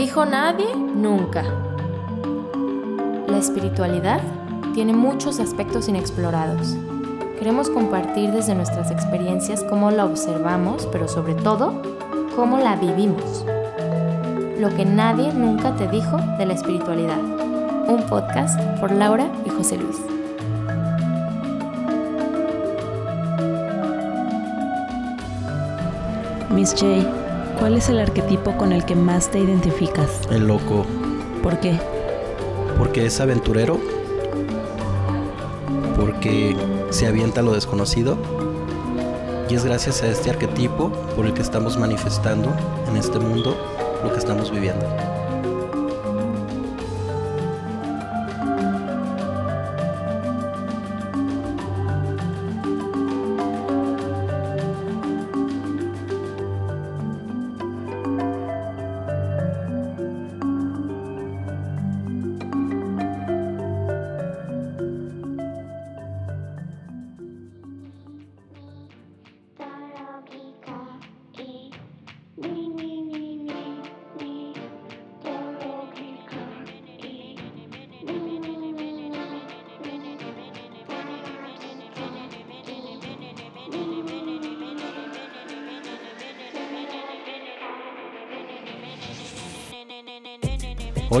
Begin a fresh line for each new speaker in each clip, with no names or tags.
Dijo nadie, nunca. La espiritualidad tiene muchos aspectos inexplorados. Queremos compartir desde nuestras experiencias cómo la observamos, pero sobre todo, cómo la vivimos. Lo que nadie nunca te dijo de la espiritualidad. Un podcast por Laura y José Luis.
Miss J, ¿cuál es el arquetipo con el que más te identificas?
El loco.
¿Por qué?
Porque es aventurero. Porque se avienta lo desconocido. Y es gracias a este arquetipo por el que estamos manifestando en este mundo lo que estamos viviendo.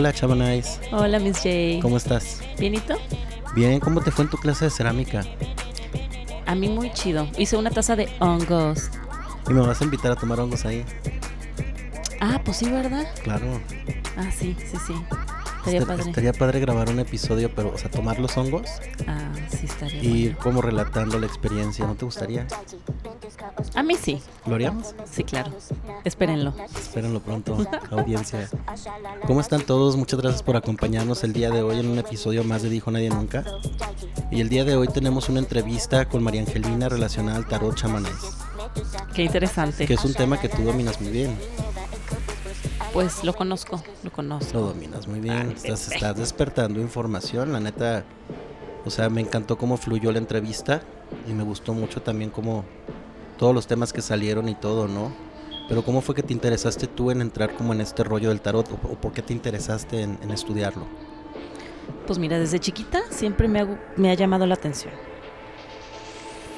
Hola, Chabanais.
Hola, Miss J.
¿Cómo estás?
¿Bienito?
Bien, ¿cómo te fue en tu clase de cerámica?
A mí muy chido. Hice una taza de hongos.
¿Y me vas a invitar a tomar hongos ahí?
Ah, pues sí, ¿verdad?
Claro.
Ah, sí, sí, sí. Estaría
Este-
padre.
Estaría padre grabar un episodio, pero, o sea, tomar los hongos
Ah, sí, estaría
y ir
bueno.
como relatando la experiencia. ¿No te gustaría?
A mí sí.
¿Lo haríamos?
Sí, claro. Espérenlo.
Espérenlo pronto, audiencia. ¿Cómo están todos? Muchas gracias por acompañarnos el día de hoy en un episodio más de Dijo Nadie Nunca. Y el día de hoy tenemos una entrevista con María Angelina relacionada al tarot chamanés,
Qué interesante.
que es un tema que tú dominas muy bien.
Pues lo conozco, lo conozco.
Lo dominas muy bien. Estás, estás despertando información. La neta, o sea, me encantó cómo fluyó la entrevista y me gustó mucho también cómo todos los temas que salieron y todo, ¿no? Pero ¿cómo fue que te interesaste tú en entrar como en este rollo del tarot o, por qué te interesaste en, en estudiarlo?
Pues mira, desde chiquita siempre me ha, me ha llamado la atención.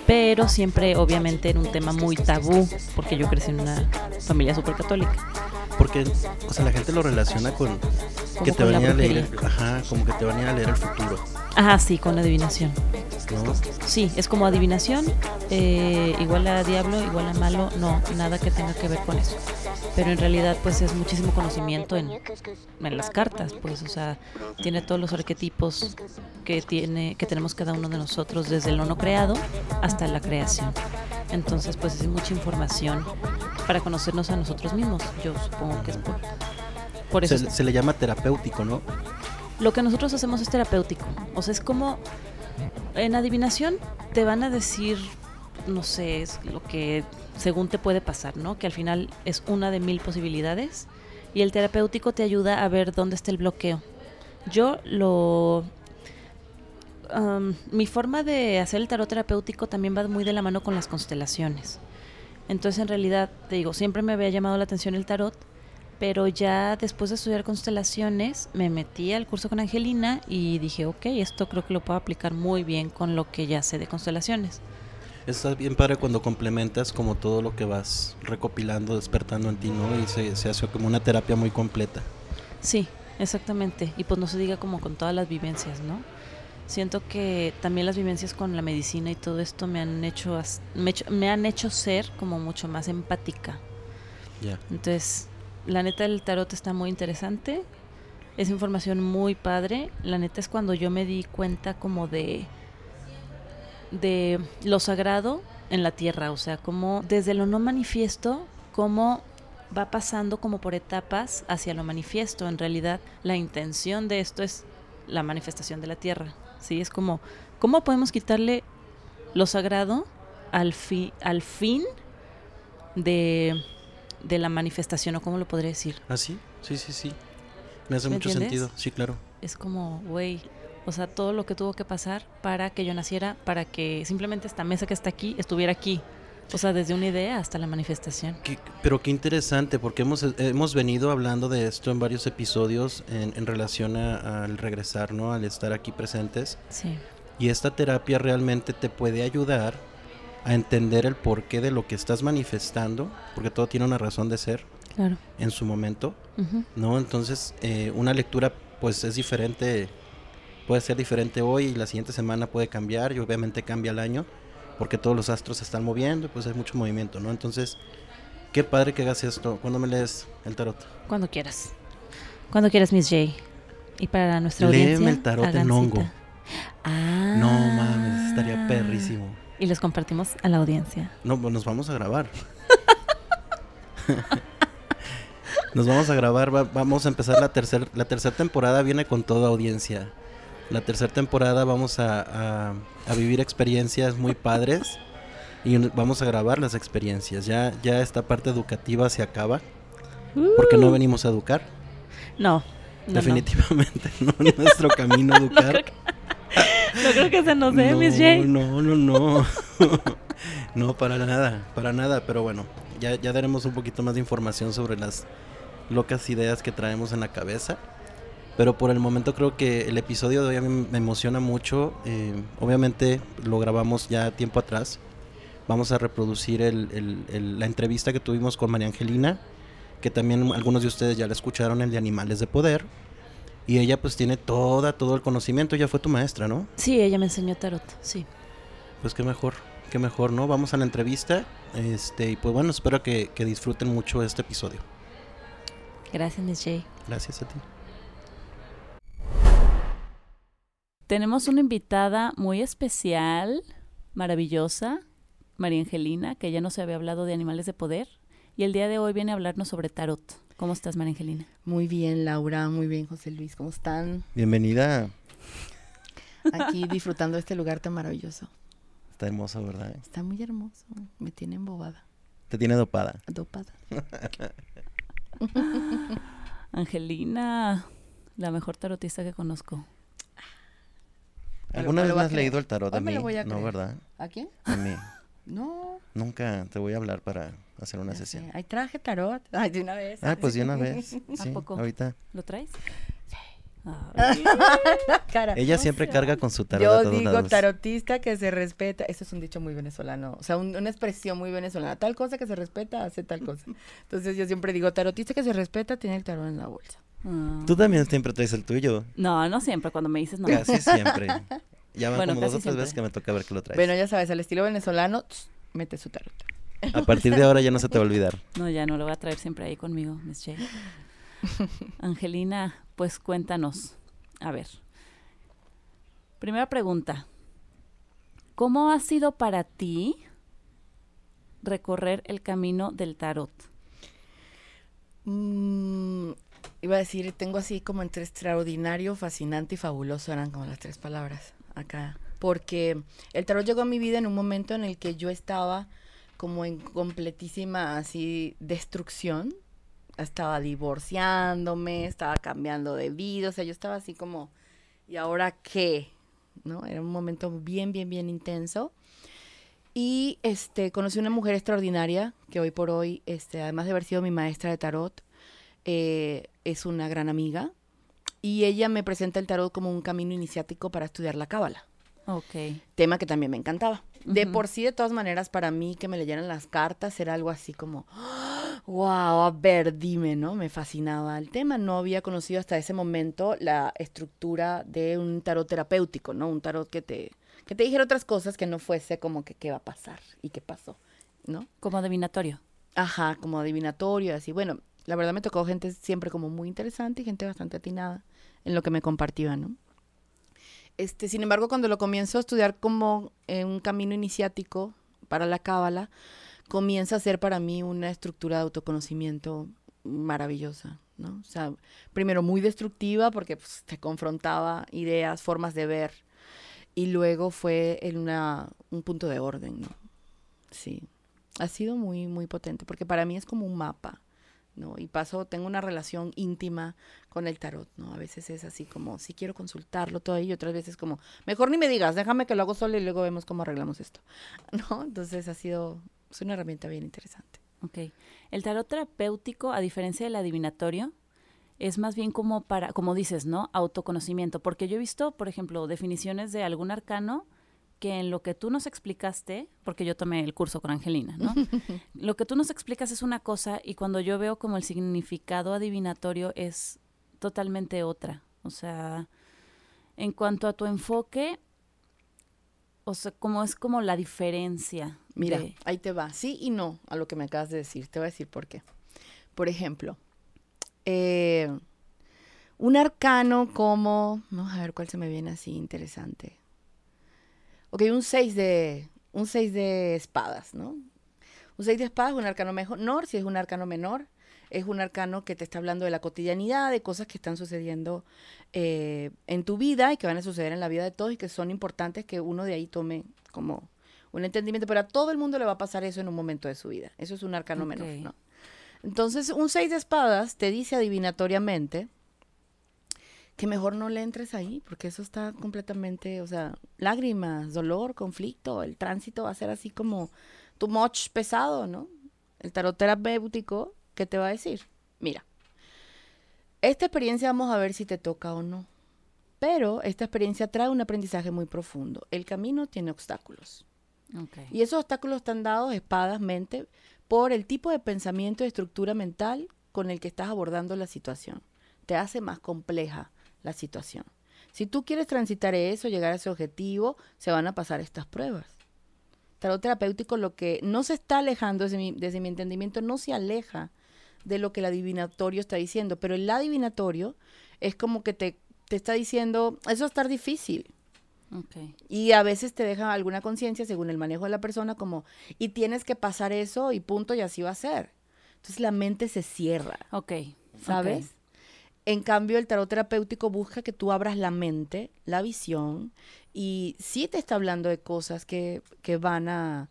Pero siempre, obviamente, era un tema muy tabú, porque yo crecí en una familia súper católica.
Porque, o sea, la gente lo relaciona con
Como
que te van a leer, ajá, como que te van a leer el futuro,
Ah, sí, con la adivinación.
¿no?
Sí, es como adivinación, eh, igual a diablo, igual a malo, no, nada que tenga que ver con eso. Pero en realidad, pues es muchísimo conocimiento en, en las cartas, pues, o sea, tiene todos los arquetipos que tiene, que tenemos cada uno de nosotros, desde lo no creado hasta la creación. Entonces, pues es mucha información para conocernos a nosotros mismos. Yo supongo que es por, por eso.
Se, se le llama terapéutico, ¿no?
Lo que nosotros hacemos es terapéutico. O sea, es como en adivinación te van a decir, no sé, es lo que según te puede pasar, ¿no? Que al final es una de mil posibilidades y el terapéutico te ayuda a ver dónde está el bloqueo. Yo lo... am, mi forma de hacer el tarot terapéutico también va muy de la mano con las constelaciones. Entonces, en realidad, te digo, siempre me había llamado la atención el tarot, pero ya después de estudiar constelaciones me metí al curso con Angelina y dije, ok, esto creo que lo puedo aplicar muy bien con lo que ya sé de constelaciones.
Está bien padre cuando complementas como todo lo que vas recopilando, despertando en ti, ¿no? Y se, se hace como una terapia muy completa.
Sí, exactamente. Y pues no se diga como con todas las vivencias, ¿no? Siento que también las vivencias con la medicina y todo esto me han hecho, me, hecho- me han hecho ser como mucho más empática.
Ya.
Entonces, la neta el tarot está muy interesante. Es información muy padre. La neta es cuando yo me di cuenta como de de lo sagrado en la tierra, o sea, como desde lo no manifiesto, cómo va pasando como por etapas hacia lo manifiesto. En realidad, la intención de esto es la manifestación de la tierra. Sí, es como cómo podemos quitarle lo sagrado al fi- al fin de de la manifestación o cómo lo podría decir.
¿Ah, sí? Sí, sí, sí. Me hace
¿Me
mucho
entiendes?
sentido. Sí, claro.
Es como, güey, o sea, todo lo que tuvo que pasar para que yo naciera, para que simplemente esta mesa que está aquí estuviera aquí. O sea, desde una idea hasta la manifestación.
pero qué interesante, porque hemos, hemos venido hablando de esto en varios episodios en, en relación al regresar, ¿no? Al estar aquí presentes.
Sí.
Y esta terapia realmente te puede ayudar a entender el porqué de lo que estás manifestando, porque todo tiene una razón de ser
claro.
en su momento, ¿no? Entonces, eh, una lectura pues es diferente, puede ser diferente hoy y la siguiente semana puede cambiar y obviamente cambia el año, porque todos los astros se están moviendo y pues hay mucho movimiento, ¿no? Entonces, qué padre que hagas esto. ¿Cuándo me lees el tarot?
Cuando quieras. Cuando quieras, Miss J. Y para nuestra audiencia.
Léeme el tarot en hongo.
Ah.
No mames, estaría perrísimo.
Y los compartimos a la audiencia.
No, pues nos vamos a grabar. nos vamos a grabar, vamos a empezar la tercera la tercera temporada, viene con toda audiencia. La tercera temporada vamos a, vivir experiencias muy padres y vamos a grabar las experiencias. Ya, ya esta parte educativa se acaba. Porque no uh. venimos a educar.
No.
Definitivamente no, es nuestro camino educar.
No creo que se nos dé, Miss J.
No, no, no. no, para nada, para nada. Pero bueno, ya, ya daremos un poquito más de información sobre las locas ideas que traemos en la cabeza. Pero por el momento creo que el episodio de hoy a mí me emociona mucho. Eh, obviamente lo grabamos ya tiempo atrás. Vamos a reproducir la entrevista que tuvimos con María Angelina, que también algunos de ustedes ya la escucharon, el de Animales de Poder. Y ella pues tiene toda, todo el conocimiento, ella fue tu maestra, ¿no?
Sí, ella me enseñó tarot, sí.
Pues qué mejor, qué mejor, ¿no? Vamos a la entrevista, este, y pues bueno, espero que, disfruten mucho este episodio.
Gracias, Miss J.
Gracias a ti.
Tenemos una invitada muy especial, maravillosa, María Angelina, que ya nos había hablado de animales de poder, y el día de hoy viene a hablarnos sobre tarot. ¿Cómo estás, María Angelina?
Muy bien, Laura. Muy bien, José Luis. ¿Cómo están?
Bienvenida.
Aquí disfrutando de este lugar tan maravilloso.
Está hermoso, ¿verdad?
Está muy hermoso. Me tiene embobada.
¿Te tiene dopada?
Dopada.
Angelina, la mejor tarotista que conozco.
¿Alguna vez me has leído el tarot
a
mí?
no,
¿verdad?
¿A quién?
A mí.
no.
Nunca te voy a hablar para hacer una sesión.
Hay traje tarot. Ay, de una vez.
Ah, pues de una vez.
¿A poco?
Ahorita.
¿Lo traes?
Sí.
Ella siempre carga con su tarot.
Yo digo tarotista que se respeta. Eso es un dicho muy venezolano. O sea, una expresión muy venezolana. Tal cosa que se respeta, hace tal cosa. Entonces yo siempre digo, tarotista que se respeta, tiene el tarot en la bolsa.
Ah. Tú también siempre traes el tuyo.
No, no siempre. Cuando me dices no.
Casi siempre. Ya van como dos o tres veces que me toca ver que lo traes.
Bueno, ya sabes, al estilo venezolano, mete su tarot.
A partir de ahora ya no se te va a olvidar.
No, ya no lo voy a traer siempre ahí conmigo, Miss J. Angelina, pues cuéntanos. A ver. Primera pregunta. ¿Cómo ha sido para ti recorrer el camino del tarot?
Mm, iba a decir, tengo así como entre extraordinario, fascinante y fabuloso, eran como las tres palabras acá. Porque el tarot llegó a mi vida en un momento en el que yo estaba como en completísima así destrucción. Estaba divorciándome, estaba cambiando de vida, o sea, yo estaba así como, ¿y ahora qué? ¿No? Era un momento bien, bien, bien intenso. Y este, conocí una mujer extraordinaria que hoy por hoy, este, además de haber sido mi maestra de tarot, eh, es una gran amiga. Y ella me presenta el tarot como un camino iniciático para estudiar la cábala.
Ok.
Tema que también me encantaba. De por sí, de todas maneras, para mí que me leyeran las cartas era algo así como, wow, a ver, dime, ¿no? Me fascinaba el tema. No había conocido hasta ese momento la estructura de un tarot terapéutico, ¿no? Un tarot que te, que te dijera otras cosas que no fuese como que qué va a pasar y qué pasó, ¿no?
Como adivinatorio.
Ajá, como adivinatorio, así. Bueno, la verdad me tocó gente siempre como muy interesante y gente bastante atinada en lo que me compartía, ¿no? Este, sin embargo, cuando lo comienzo a estudiar como en un camino iniciático para la cábala, comienza a ser para mí una estructura de autoconocimiento maravillosa, ¿no? O sea, primero muy destructiva porque pues, te confrontaba ideas, formas de ver, y luego fue en una, un punto de orden, ¿no? Sí, ha sido muy, muy potente porque para mí es como un mapa ¿no? Y paso, tengo una relación íntima con el tarot, ¿no? A veces es así como, si quiero consultarlo todo y otras veces como, mejor ni me digas, déjame que lo hago solo y luego vemos cómo arreglamos esto, ¿no? Entonces ha sido es una herramienta bien interesante.
Ok. El tarot terapéutico, a diferencia del adivinatorio, es más bien como para, como dices, ¿no? Autoconocimiento. Porque yo he visto, por ejemplo, definiciones de algún arcano que en lo que tú nos explicaste, porque yo tomé el curso con Angelina, ¿no? lo que tú nos explicas es una cosa y cuando yo veo como el significado adivinatorio es totalmente otra. O sea, en cuanto a tu enfoque, o sea, como es como la diferencia.
Mira, ahí te va. Sí y no a lo que me acabas de decir. Te voy a decir por qué. Por ejemplo, eh, un arcano como, vamos a ver cuál se me viene así interesante. Ok, un 6 de, un 6 de espadas, ¿no? Un 6 de espadas es un arcano menor, si es un arcano menor, es un arcano que te está hablando de la cotidianidad, de cosas que están sucediendo eh, en tu vida y que van a suceder en la vida de todos y que son importantes que uno de ahí tome como un entendimiento. Pero a todo el mundo le va a pasar eso en un momento de su vida. Eso es un arcano menor, ¿no? Entonces, un seis de espadas te dice adivinatoriamente que mejor no le entres ahí, porque eso está completamente, o sea, lágrimas, dolor, conflicto, el tránsito va a ser así como too much pesado, ¿no? El tarot terapéutico ¿qué te va a decir? Mira, esta experiencia vamos a ver si te toca o no. Pero esta experiencia trae un aprendizaje muy profundo. El camino tiene obstáculos. Y esos obstáculos están dados espadasmente por el tipo de pensamiento y estructura mental con el que estás abordando la situación. Te hace más compleja la situación. Si tú quieres transitar eso, llegar a ese objetivo, se van a pasar estas pruebas tarot terapéutico lo que no se está alejando desde mi, desde mi entendimiento, no se aleja de lo que el adivinatorio está diciendo, pero el adivinatorio es como que te, te está diciendo, eso va a estar difícil. Y a veces te deja alguna conciencia según el manejo de la persona como, y tienes que pasar eso y punto y así va a ser. Entonces la mente se cierra.
Ok.
¿Sabes? En cambio, el tarot terapéutico busca que tú abras la mente, la visión, y sí te está hablando de cosas que, que van a,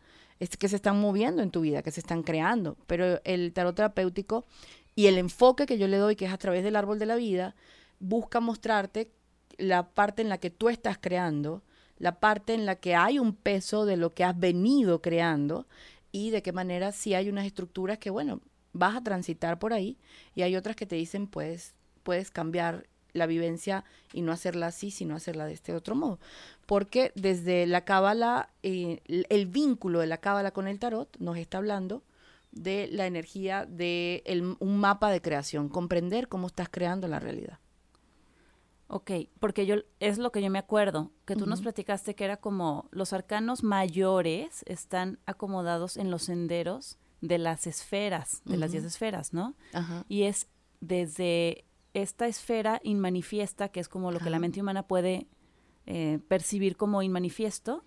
que se están moviendo en tu vida, que se están creando. Pero el tarot terapéutico y el enfoque que yo le doy, que es a través del árbol de la vida, busca mostrarte la parte en la que tú estás creando, la parte en la que hay un peso de lo que has venido creando y de qué manera sí hay unas estructuras que, bueno, vas a transitar por ahí y hay otras que te dicen, pues, puedes cambiar la vivencia y no hacerla así, sino hacerla de este otro modo. Porque desde la cábala, eh, el vínculo de la cábala con el tarot nos está hablando de la energía de un mapa de creación, comprender cómo estás creando la realidad.
Ok, porque yo es lo que yo me acuerdo, que tú nos platicaste que era como los arcanos mayores están acomodados en los senderos de las esferas, de las diez esferas, ¿no? Y es desde esta esfera inmanifiesta, que es como lo que la mente humana puede eh, percibir como inmanifiesto,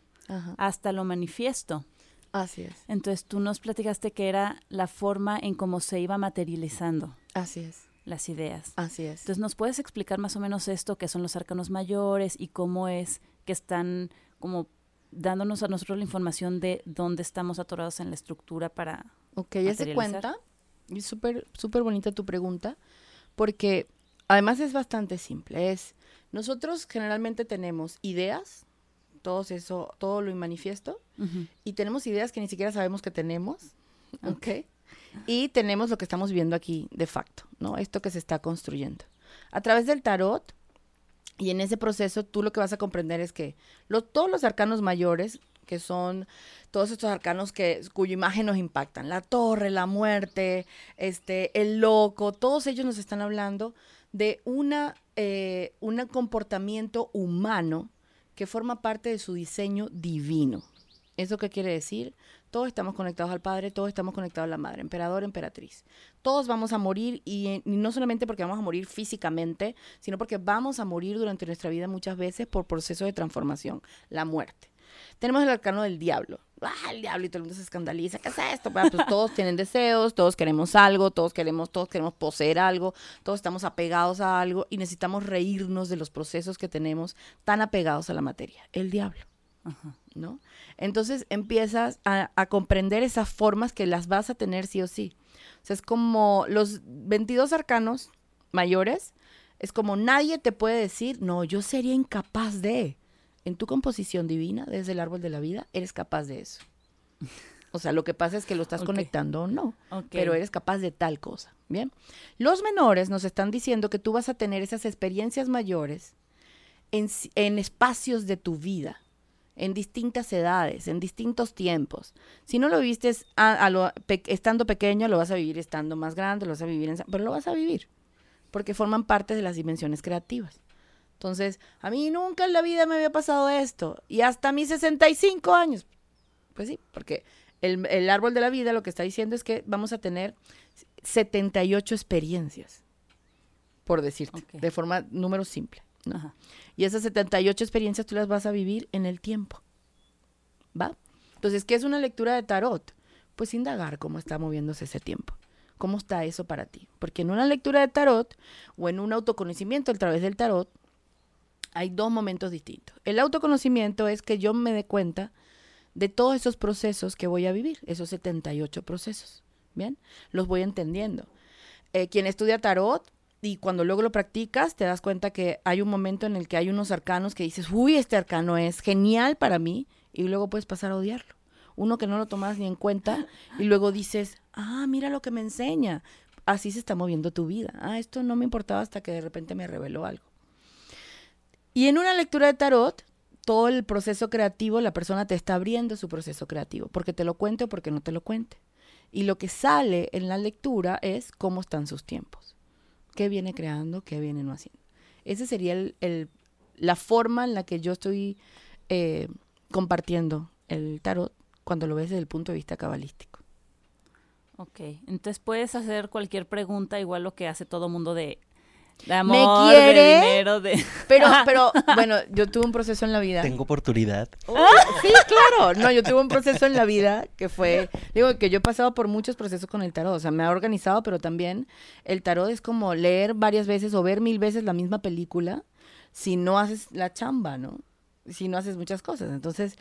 hasta lo manifiesto.
Así es.
Entonces tú nos platicaste que era la forma en cómo se iba materializando.
Así es.
Las ideas.
Así es.
Entonces, ¿nos puedes explicar más o menos esto, que son los arcanos mayores y cómo es que están como dándonos a nosotros la información de dónde estamos atorados en la estructura para.
Ok, ya se cuenta. Y súper, súper bonita tu pregunta, porque Además es bastante simple. Es, nosotros generalmente tenemos ideas, todo eso, todo lo manifiesto, y tenemos ideas que ni siquiera sabemos que tenemos, ¿ok? Y tenemos lo que estamos viendo aquí de facto, ¿no? Esto que se está construyendo. A través del tarot, y en ese proceso tú lo que vas a comprender es que todos los arcanos mayores, que son todos estos arcanos que, cuya imagen nos impactan, la torre, la muerte, este, el loco, todos ellos nos están hablando de una, eh, un comportamiento humano que forma parte de su diseño divino. ¿Eso qué quiere decir? Todos estamos conectados al Padre, todos estamos conectados a la Madre, emperador, emperatriz. Todos vamos a morir y, y, no solamente porque vamos a morir físicamente, sino porque vamos a morir durante nuestra vida muchas veces por procesos de transformación, la muerte. Tenemos el arcano del diablo. Ah, el diablo y todo el mundo se escandaliza. ¿Qué es esto? Pues, todos tienen deseos, todos queremos algo, todos queremos, todos queremos poseer algo, todos estamos apegados a algo y necesitamos reírnos de los procesos que tenemos tan apegados a la materia. El diablo. ¿No? Entonces empiezas a, a, comprender esas formas que las vas a tener sí o sí. O sea, es como los 22 arcanos mayores, es como nadie te puede decir, no, yo sería incapaz de en tu composición divina, desde el árbol de la vida, eres capaz de eso. O sea, lo que pasa es que lo estás conectando o no, pero eres capaz de tal cosa. Bien. Los menores nos están diciendo que tú vas a tener esas experiencias mayores en, en espacios de tu vida, en distintas edades, en distintos tiempos. Si no lo viviste a- a lo- pe- estando pequeño, lo vas a vivir estando más grande, lo vas a vivir en, pero lo vas a vivir, porque forman parte de las dimensiones creativas. Entonces, a mí nunca en la vida me había pasado esto, y hasta mis 65 años. Pues sí, porque el, el árbol de la vida lo que está diciendo es que vamos a tener 78 experiencias, por decirte, de forma número simple. ¿no?
Ajá.
Y esas 78 experiencias tú las vas a vivir en el tiempo. ¿Va? Entonces, ¿qué es una lectura de tarot? Pues indagar cómo está moviéndose ese tiempo. ¿Cómo está eso para ti? Porque en una lectura de tarot o en un autoconocimiento a través del tarot hay dos momentos distintos. El autoconocimiento es que yo me dé cuenta de todos esos procesos que voy a vivir, esos 78 procesos. ¿Bien? Los voy entendiendo. Eh, quien estudia tarot y cuando luego lo practicas, te das cuenta que hay un momento en el que hay unos arcanos que dices, uy, este arcano es genial para mí, y luego puedes pasar a odiarlo. Uno que no lo tomas ni en cuenta, y luego dices, ah, mira lo que me enseña. Así se está moviendo tu vida. Ah, esto no me importaba hasta que de repente me reveló algo. Y en una lectura de tarot, todo el proceso creativo, la persona te está abriendo su proceso creativo, porque te lo cuente o porque no te lo cuente. Y lo que sale en la lectura es cómo están sus tiempos, qué viene creando, qué viene no haciendo. Esa sería el, el- la forma en la que yo estoy eh, compartiendo el tarot cuando lo ves desde el punto de vista cabalístico.
Ok, entonces puedes hacer cualquier pregunta, igual lo que hace todo mundo de, de
¿Me
amor,
quiere?
de dinero, de...
Pero, pero, bueno, yo tuve un proceso en la vida.
Tengo oportunidad.
Oh, sí, claro. No, yo tuve un proceso en la vida que fue, digo que yo he pasado por muchos procesos con el tarot, o sea, me ha organizado, pero también el tarot es como leer varias veces o ver mil veces la misma película si no haces la chamba, ¿no? Si no haces muchas cosas. Entonces,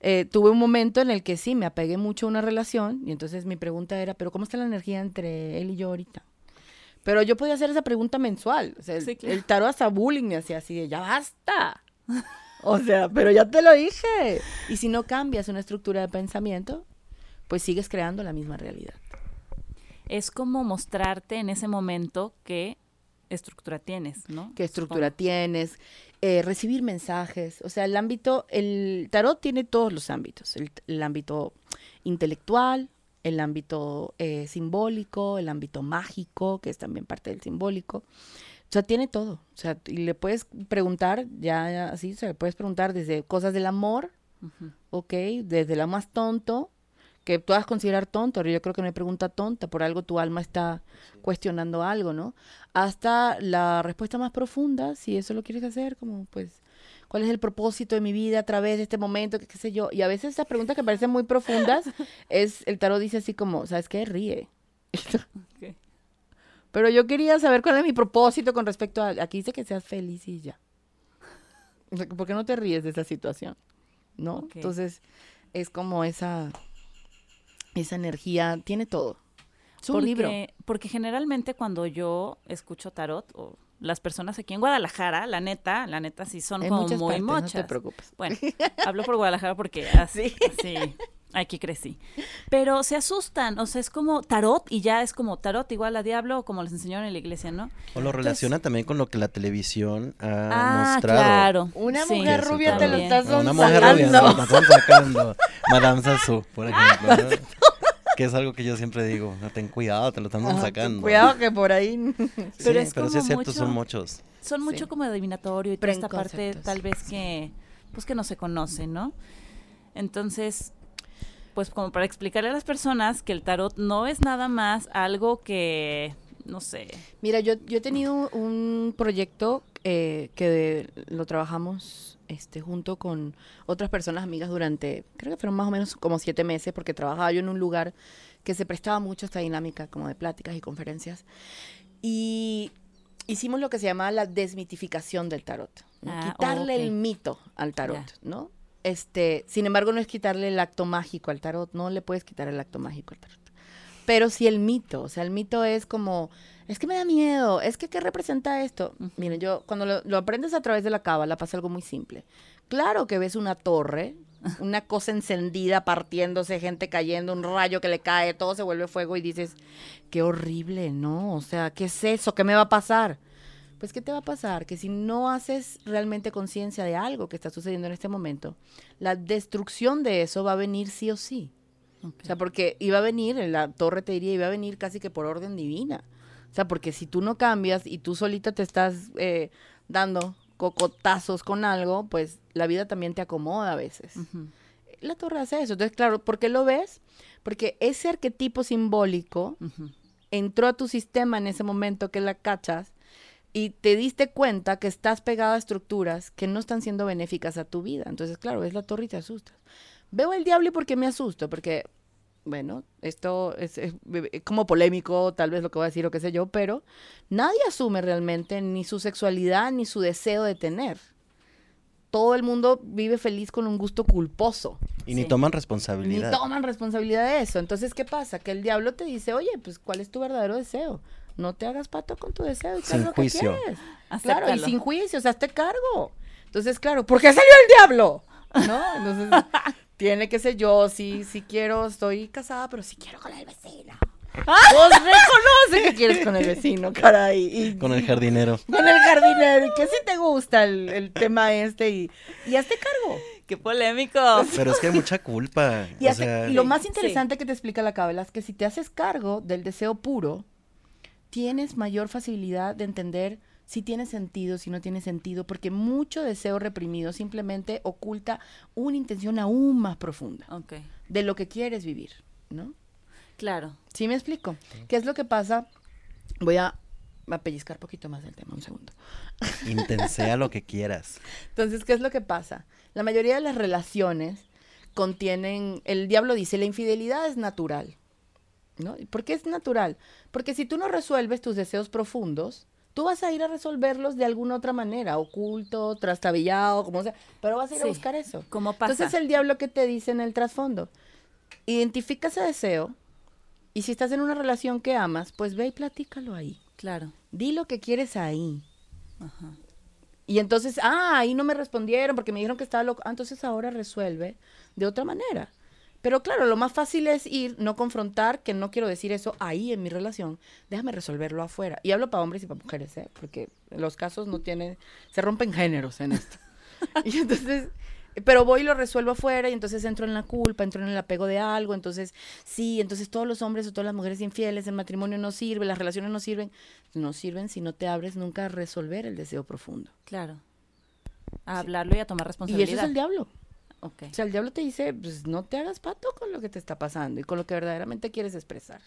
eh, tuve un momento en el que sí, me apegué mucho a una relación y entonces mi pregunta era, pero ¿cómo está la energía entre él y yo ahorita? Pero yo podía hacer esa pregunta mensual. O sea, el,
Sí, claro.
el tarot hasta bullying me hacía así de, ya basta. O sea, pero ya te lo dije. Y si no cambias una estructura de pensamiento, pues sigues creando la misma realidad.
Es como mostrarte en ese momento qué estructura tienes, ¿no?
¿Qué estructura tienes? Eh, recibir mensajes. O sea, el ámbito, el tarot tiene todos los ámbitos. El, el ámbito intelectual, el ámbito eh, simbólico, el ámbito mágico, que es también parte del simbólico. O sea, tiene todo. O sea, y le puedes preguntar, ya, así, o sea, le puedes preguntar desde cosas del amor,
Ujú.
¿ok? Desde la más tonto, que puedas considerar tonto, pero yo creo que no hay pregunta tonta, por algo tu alma está cuestionando algo, ¿no? Hasta la respuesta más profunda, si eso lo quieres hacer, como pues, ¿cuál es el propósito de mi vida a través de este momento, qué, qué sé yo? Y a veces esas preguntas que parecen muy profundas, es, el tarot dice así como, ¿sabes qué? Ríe.
Ok.
Pero yo quería saber cuál es mi propósito con respecto a, aquí dice que seas feliz y ya. O sea, ¿Por qué no te ríes de esa situación? ¿No?
Ok.
Entonces, es como esa, esa energía, tiene todo. Es un
porque,
libro.
Porque generalmente cuando yo escucho tarot, o las personas aquí en Guadalajara, la neta, la neta sí son
En
como
muchas
muy
partes, no te
mochas.
preocupes.
Bueno, hablo por Guadalajara porque así, así, aquí crecí. Pero se asustan, o sea, es como tarot y ya es como tarot igual a diablo, como les enseñaron en la iglesia, ¿no?
O lo relaciona también con lo que la televisión ha
Ah,
mostrado.
claro.
Una
sí,
mujer
Sí,
rubia te lo estás
Una mujer rubia,
sacando.
están sacando. Madame Sassou, por ejemplo. Que es algo que yo siempre digo, no, ten cuidado, te lo están
Ajá,
sacando.
Cuidado que por ahí.
Sí,
Pero
sí es cierto,
mucho-
son muchos.
Son mucho
Sí.
como adivinatorio y toda esta parte tal vez que, pues que no se conoce, ¿no? Entonces, pues como para explicarle a las personas que el tarot no es nada más algo que, no sé,
Mira, yo, yo he tenido un proyecto eh, que lo trabajamos este, junto con otras personas amigas durante, creo que fueron más o menos como siete meses, porque trabajaba yo en un lugar que se prestaba mucho a esta dinámica como de pláticas y conferencias. Y hicimos lo que se llama la desmitificación del tarot. ¿no?
Ah,
Quitarle el mito al tarot. ¿no? Este, sin embargo, no es quitarle el acto mágico al tarot, no le puedes quitar el acto mágico al tarot. Pero sí el mito, o sea, el mito es como, es que me da miedo, es que ¿qué representa esto? Miren, yo cuando lo, lo aprendes a través de la cábala pasa algo muy simple. Claro que ves una torre una cosa encendida, partiéndose, gente cayendo, un rayo que le cae, todo se vuelve fuego y dices, qué horrible, ¿no? O sea, ¿qué es eso? ¿Qué me va a pasar? Pues, ¿qué te va a pasar? Que si no haces realmente conciencia de algo que está sucediendo en este momento, la destrucción de eso va a venir sí o sí. O sea, porque iba a venir, la torre te diría, iba a venir casi que por orden divina. O sea, porque si tú no cambias y tú solita te estás eh, dando cocotazos con algo, pues la vida también te acomoda a veces. La torre hace eso. Entonces, claro, ¿por qué lo ves? Porque ese arquetipo simbólico entró a tu sistema en ese momento que la cachas y te diste cuenta que estás pegada a estructuras que no están siendo benéficas a tu vida. Entonces, claro, ves la torre y te asustas. Veo el diablo y ¿por qué me asusto? Porque bueno, esto es, como polémico, tal vez lo que voy a decir o qué sé yo, pero nadie asume realmente ni su sexualidad ni su deseo de tener. Todo el mundo vive feliz con un gusto culposo.
Y ni toman responsabilidad.
Ni toman responsabilidad de eso. Entonces, ¿qué pasa? Que el diablo te dice, oye, pues, ¿cuál es tu verdadero deseo? No te hagas pato con tu deseo. Y
sin juicio.
Claro, y sin juicio, o sea, hazte cargo. Entonces, claro, ¿por qué salió el diablo? ¿No? Entonces, tiene que ser yo, sí, sí quiero, estoy casada, pero sí quiero con el vecino. Vos reconoce que quieres con el vecino, caray. Y,
con el jardinero.
Con el jardinero, y que sí te gusta el, tema este, y, y hazte cargo.
Qué polémico.
Pero es que hay mucha culpa.
Y, lo más interesante que te explica la cábala es que si te haces cargo del deseo puro, tienes mayor facilidad de entender si tiene sentido, si no tiene sentido, porque mucho deseo reprimido simplemente oculta una intención aún más profunda de lo que quieres vivir, ¿no?
Claro.
¿Sí me explico? ¿Qué es lo que pasa? Voy a, a pellizcar poquito más del tema, un segundo.
Intensea lo que quieras.
Entonces, ¿qué es lo que pasa? La mayoría de las relaciones contienen, el diablo dice, la infidelidad es natural. ¿No? ¿Por qué es natural? Porque si tú no resuelves tus deseos profundos, tú vas a ir a resolverlos de alguna otra manera, oculto, trastabillado, como sea, pero vas a ir a buscar eso.
¿Cómo pasa?
Entonces el diablo que te dice en el trasfondo, identifica ese deseo y si estás en una relación que amas, pues ve y platícalo ahí.
Claro.
Di lo que quieres ahí. Ajá. Y entonces, ah, ahí no me respondieron porque me dijeron que estaba loco. Ah, entonces ahora resuelve de otra manera. Pero claro, lo más fácil es ir, no confrontar, que no quiero decir eso ahí en mi relación, déjame resolverlo afuera. Y hablo para hombres y para mujeres, ¿eh? porque los casos no tienen, se rompen géneros en esto. y entonces, pero voy y lo resuelvo afuera y entonces entro en la culpa, entro en el apego de algo, entonces sí, entonces todos los hombres o todas las mujeres infieles, el matrimonio no sirve, las relaciones no sirven, no sirven si no te abres nunca a resolver el deseo profundo.
Claro. A hablarlo y a tomar responsabilidad.
Y eso es el diablo. O sea, el diablo te dice, pues no te hagas pato con lo que te está pasando y con lo que verdaderamente quieres expresar.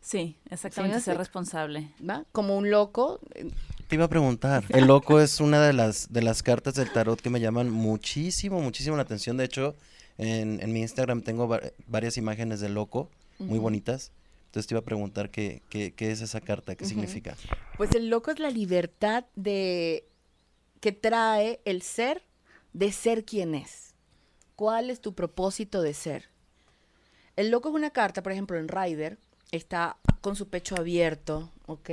Sí, exactamente, ser responsable.
¿Va? Como un loco.
Eh, te iba a preguntar, el loco es una de las, de las cartas del tarot que me llaman muchísimo, muchísimo la atención. De hecho, en, mi Instagram tengo varias imágenes del loco, muy bonitas. Entonces te iba a preguntar qué, qué, qué es esa carta, qué significa.
Pues el loco es la libertad de que trae el ser de ser quien es. ¿Cuál es tu propósito de ser? El loco es una carta, por ejemplo, en Rider, está con su pecho abierto, ¿ok?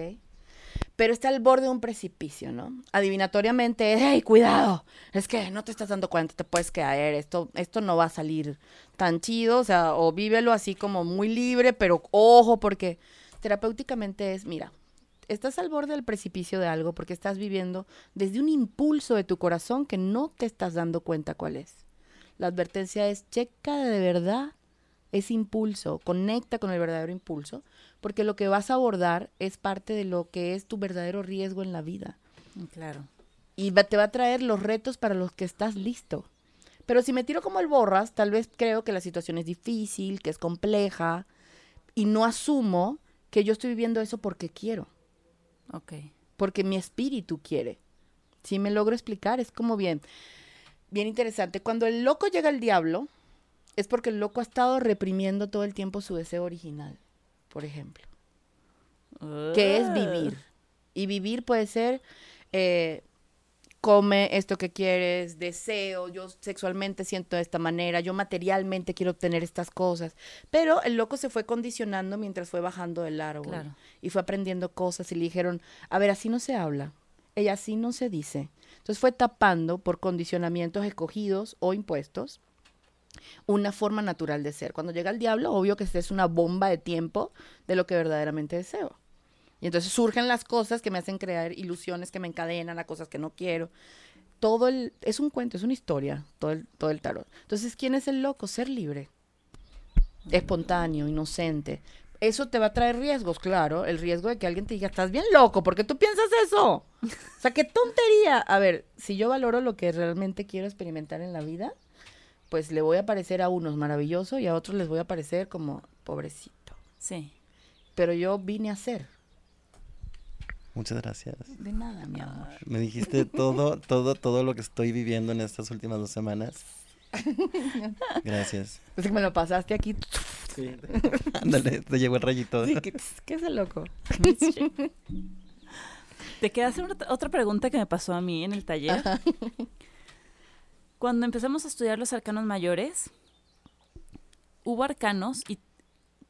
Pero está al borde de un precipicio, ¿no? Adivinatoriamente hey, cuidado, es que no te estás dando cuenta, te puedes caer, esto, esto no va a salir tan chido, o sea, o vívelo así como muy libre, pero ojo, porque terapéuticamente es, mira, estás al borde del precipicio de algo porque estás viviendo desde un impulso de tu corazón que no te estás dando cuenta cuál es. La advertencia es, checa de verdad ese impulso, conecta con el verdadero impulso, porque lo que vas a abordar es parte de lo que es tu verdadero riesgo en la vida.
Mm, claro.
Y te va a traer los retos para los que estás listo. Pero si me tiro como el borras, tal vez creo que la situación es difícil, que es compleja, y no asumo que yo estoy viviendo eso porque quiero.
Ok.
Porque mi espíritu quiere. Si me logro explicar, es como bien, bien interesante. Cuando el loco llega al diablo, es porque el loco ha estado reprimiendo todo el tiempo su deseo original, por ejemplo. Que es vivir. Y vivir puede ser eh, come esto que quieres, deseo, yo sexualmente siento de esta manera, yo materialmente quiero obtener estas cosas. Pero el loco se fue condicionando mientras fue bajando del árbol y fue aprendiendo cosas y le dijeron, a ver, así no se habla. ella así no se dice. Entonces fue tapando por condicionamientos escogidos o impuestos una forma natural de ser. Cuando llega el diablo, obvio que es una bomba de tiempo de lo que verdaderamente deseo. Y entonces surgen las cosas que me hacen crear ilusiones que me encadenan a cosas que no quiero. Todo el, es un cuento, es una historia, todo el, todo el tarot. Entonces, ¿quién es el loco? Ser libre, espontáneo, inocente. Eso te va a traer riesgos, claro. El riesgo de que alguien te diga, estás bien loco, ¿por qué tú piensas eso? O sea, qué tontería. A ver, si yo valoro lo que realmente quiero experimentar en la vida, pues le voy a parecer a unos maravilloso y a otros les voy a parecer como pobrecito.
Sí.
Pero yo vine a ser.
Muchas gracias.
De nada, mi amor.
Me dijiste todo, todo, todo lo que estoy viviendo en estas últimas dos semanas. Gracias.
Es que me lo pasaste aquí.
Sí. Ándale, te llegó el rayito.
Sí, ¿qué, qué es el loco?
Te queda hacer otra- otra pregunta que me pasó a mí en el taller. Cuando empezamos a estudiar los arcanos mayores, hubo arcanos y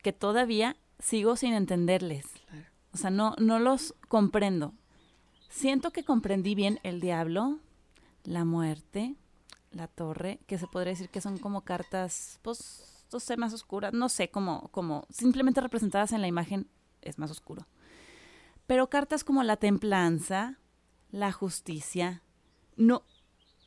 que todavía sigo sin entenderles. O sea, no, no los comprendo. Siento que comprendí bien el diablo, la muerte, la torre, que se podría decir que son como cartas, pues, no sé, más oscuras, no sé, como, como simplemente representadas en la imagen es más oscuro. Pero cartas como la templanza, la justicia, no,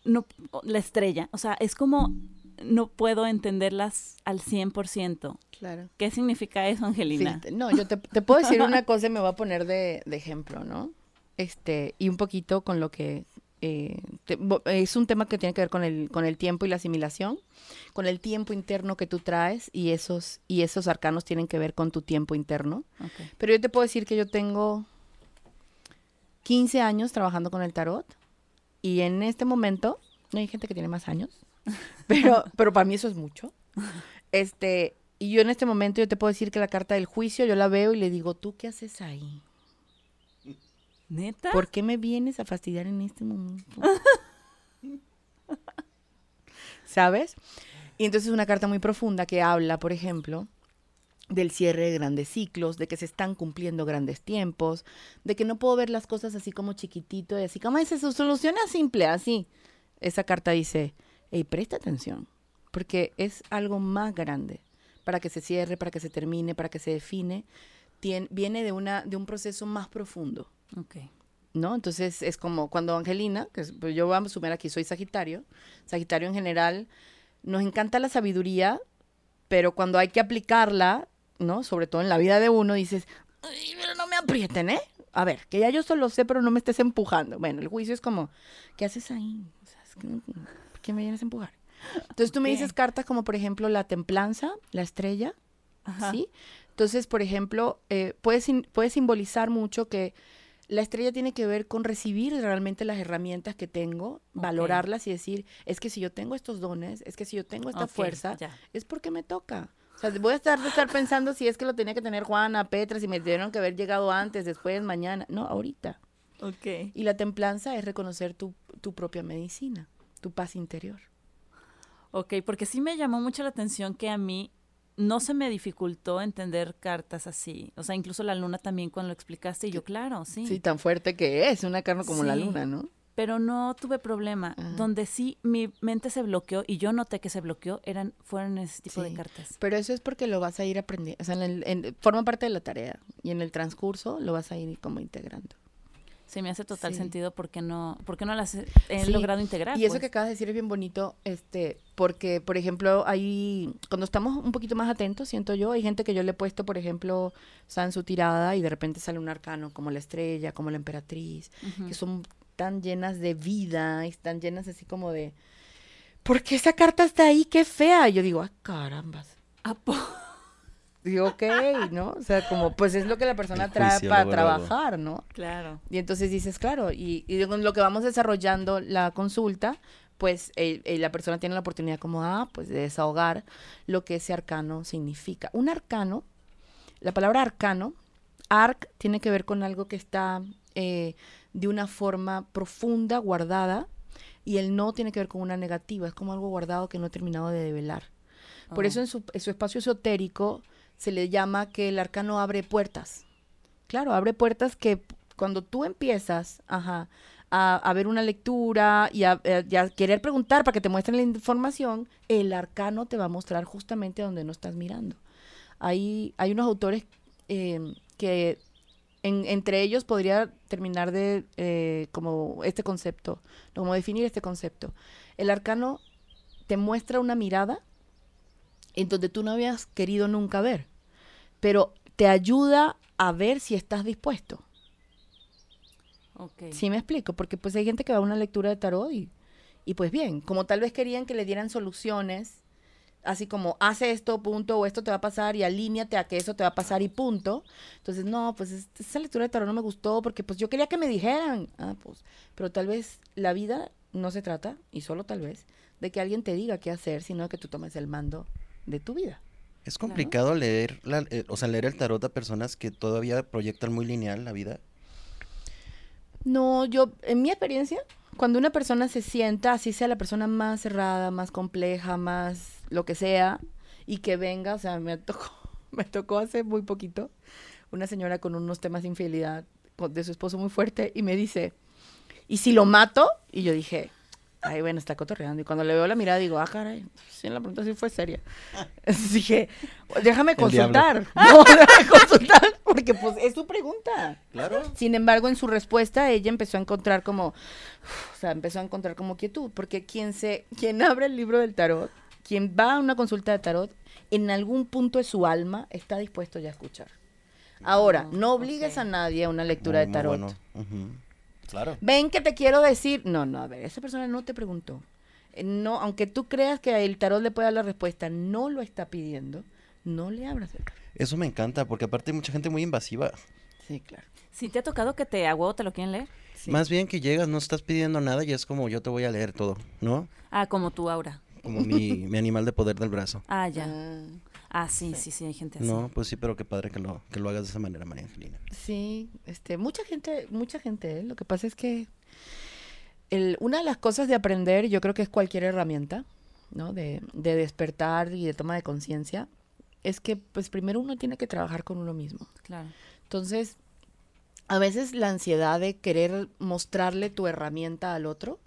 no, la estrella, o sea, es como no puedo entenderlas al 100%.
Claro.
¿Qué significa eso, Angelina?
No, yo te, te puedo decir una cosa y me voy a poner de, de ejemplo, ¿no? Este, y un poquito con lo que eh, te- es un tema que tiene que ver con el, con el tiempo y la asimilación, con el tiempo interno que tú traes y esos, y esos arcanos tienen que ver con tu tiempo interno.
Ok.
Pero yo te puedo decir que yo tengo 15 años trabajando con el tarot y en este momento, no hay gente que tiene más años, pero, pero para mí eso es mucho. Este, y yo en este momento yo te puedo decir que la carta del juicio yo la veo y le digo, ¿tú qué haces ahí?
¿Neta?
¿Por qué me vienes a fastidiar en este momento? ¿Sabes? Y entonces es una carta muy profunda que habla, por ejemplo, del cierre de grandes ciclos, de que se están cumpliendo grandes tiempos, de que no puedo ver las cosas así como chiquitito y así como es su solución es simple, así. Esa carta dice, hey, presta atención, porque es algo más grande para que se cierre, para que se termine, para que se define, tien- viene de, una, de un proceso más profundo.
Ok.
¿no? Entonces es como cuando Angelina, que es- pues yo voy a asumir aquí, soy Sagitario. Sagitario en general, nos encanta la sabiduría, pero cuando hay que aplicarla, ¿no? Sobre todo en la vida de uno, dices, "Ay, pero no me aprieten, ¿eh? A ver, que ya yo solo sé, pero no me estés empujando. Bueno, el juicio es como, ¿qué haces ahí? O sea, es que no- ¿por qué me vienes a empujar? Entonces tú me dices cartas como, por ejemplo, la templanza, la estrella,
Ajá.
¿sí? Entonces, por ejemplo, eh, puede, sim- puede simbolizar mucho que la estrella tiene que ver con recibir realmente las herramientas que tengo, valorarlas y decir, es que si yo tengo estos dones, es que si yo tengo esta fuerza,
ya.
es porque me toca. O sea, voy a estar, de estar pensando si es que lo tenía que tener Juana, Petra, si me tuvieron que haber llegado antes, después, mañana. No, ahorita.
Ok.
Y la templanza es reconocer tu, tu propia medicina, tu paz interior.
Ok, porque sí me llamó mucho la atención que a mí no se me dificultó entender cartas así. O sea, incluso la luna también cuando lo explicaste, y yo, claro, sí.
Sí, tan fuerte que es, una carne como la luna, ¿no?
Pero no tuve problema.
Ajá.
Donde sí mi mente se bloqueó y yo noté que se bloqueó, eran, fueron ese tipo de cartas.
Pero eso es porque lo vas a ir aprendiendo, o sea, en el- en- forma parte de la tarea y en el transcurso lo vas a ir como integrando.
Se me hace total
Sí.
sentido porque no, porque no las he,
Sí,
logrado integrar.
Y eso
pues.
que acabas de decir es bien bonito, este, porque, por ejemplo, hay, cuando estamos un poquito más atentos, siento yo, hay gente que yo le he puesto, por ejemplo, en su tirada y de repente sale un arcano como la estrella, como la emperatriz, que son tan llenas de vida, y están llenas así como de, ¿por qué esa carta está ahí? ¡Qué fea! Y yo digo, ¡ah, carambas!
¿A
Digo, ok, ¿no? O sea, como, pues es lo que la persona trae para trabajar, ¿no?
Claro.
Y entonces dices, claro, y, y con lo que vamos desarrollando la consulta, pues eh, eh, la persona tiene la oportunidad como, ah, pues de desahogar lo que ese arcano significa. Un arcano, la palabra arcano, arc tiene que ver con algo que está eh, de una forma profunda, guardada, y el no tiene que ver con una negativa, es como algo guardado que no he terminado de develar. Por
Oh.
eso en su, en su espacio esotérico se le llama que el arcano abre puertas. Claro, abre puertas que cuando tú empiezas, a, a ver una lectura y a, eh, y a querer preguntar para que te muestren la información, el arcano te va a mostrar justamente donde no estás mirando. Hay, hay unos autores eh, que en- entre ellos podría terminar de eh, como este concepto, como definir este concepto. El arcano te muestra una mirada en donde tú no habías querido nunca ver, pero te ayuda a ver si estás dispuesto. Sí me explico, porque pues hay gente que va a una lectura de tarot y, y pues bien, como tal vez querían que le dieran soluciones, así como hace esto, punto, o esto te va a pasar y alíñate a que eso te va a pasar y punto. Entonces, no, pues es- esa lectura de tarot no me gustó porque pues yo quería que me dijeran. Ah, pues, pero tal vez la vida no se trata, y solo tal vez, de que alguien te diga qué hacer, sino que tú tomes el mando de tu vida.
Es complicado leer, la, eh, o sea, leer el tarot a personas que todavía proyectan muy lineal la vida.
No, yo, en mi experiencia, cuando una persona se sienta, así sea la persona más cerrada, más compleja, más lo que sea, y que venga, o sea, me tocó, me tocó hace muy poquito una señora con unos temas de infidelidad de su esposo muy fuerte y me dice, ¿y si lo mato? Y yo dije, ay, bueno, está cotorreando. Y cuando le veo la mirada digo, ah, caray, sí, la pregunta sí fue seria. Entonces dije, déjame consultar. No, déjame consultar, porque pues es su pregunta.
Claro.
Sin embargo, en su respuesta, ella empezó a encontrar como, o sea, empezó a encontrar como quietud, porque quien se, quien abre el libro del tarot, quien va a una consulta de tarot, en algún punto de su alma está dispuesto ya a escuchar. Ahora, no obligues a nadie a una lectura
Muy,
de
muy
tarot.
bueno. Ujú. Claro.
Ven que te quiero decir, no, no, a ver, esa persona no te preguntó. Eh, No, aunque tú creas que el tarot le puede dar la respuesta, no lo está pidiendo, no le abras el tarot.
Eso me encanta, porque aparte hay mucha gente muy invasiva.
Sí, claro.
Si te ha tocado que te a huevo te lo quieren leer.
Sí.
Más bien que llegas, no estás pidiendo nada y es como yo te voy a leer todo, ¿no?
Ah, como tu aura.
Como mi, mi animal de poder del brazo.
Ah, ya.
Ah.
Ah, sí, sí, sí, hay gente así.
No, pues sí, pero qué padre que lo, que lo hagas de esa manera, María Angelina.
Sí, este, mucha gente, mucha gente, ¿eh? lo que pasa es que el, una de las cosas de aprender, yo creo que es cualquier herramienta, ¿no? De, de despertar y de toma de conciencia, es que pues primero uno tiene que trabajar con uno mismo.
Claro.
Entonces, a veces la ansiedad de querer mostrarle tu herramienta al otro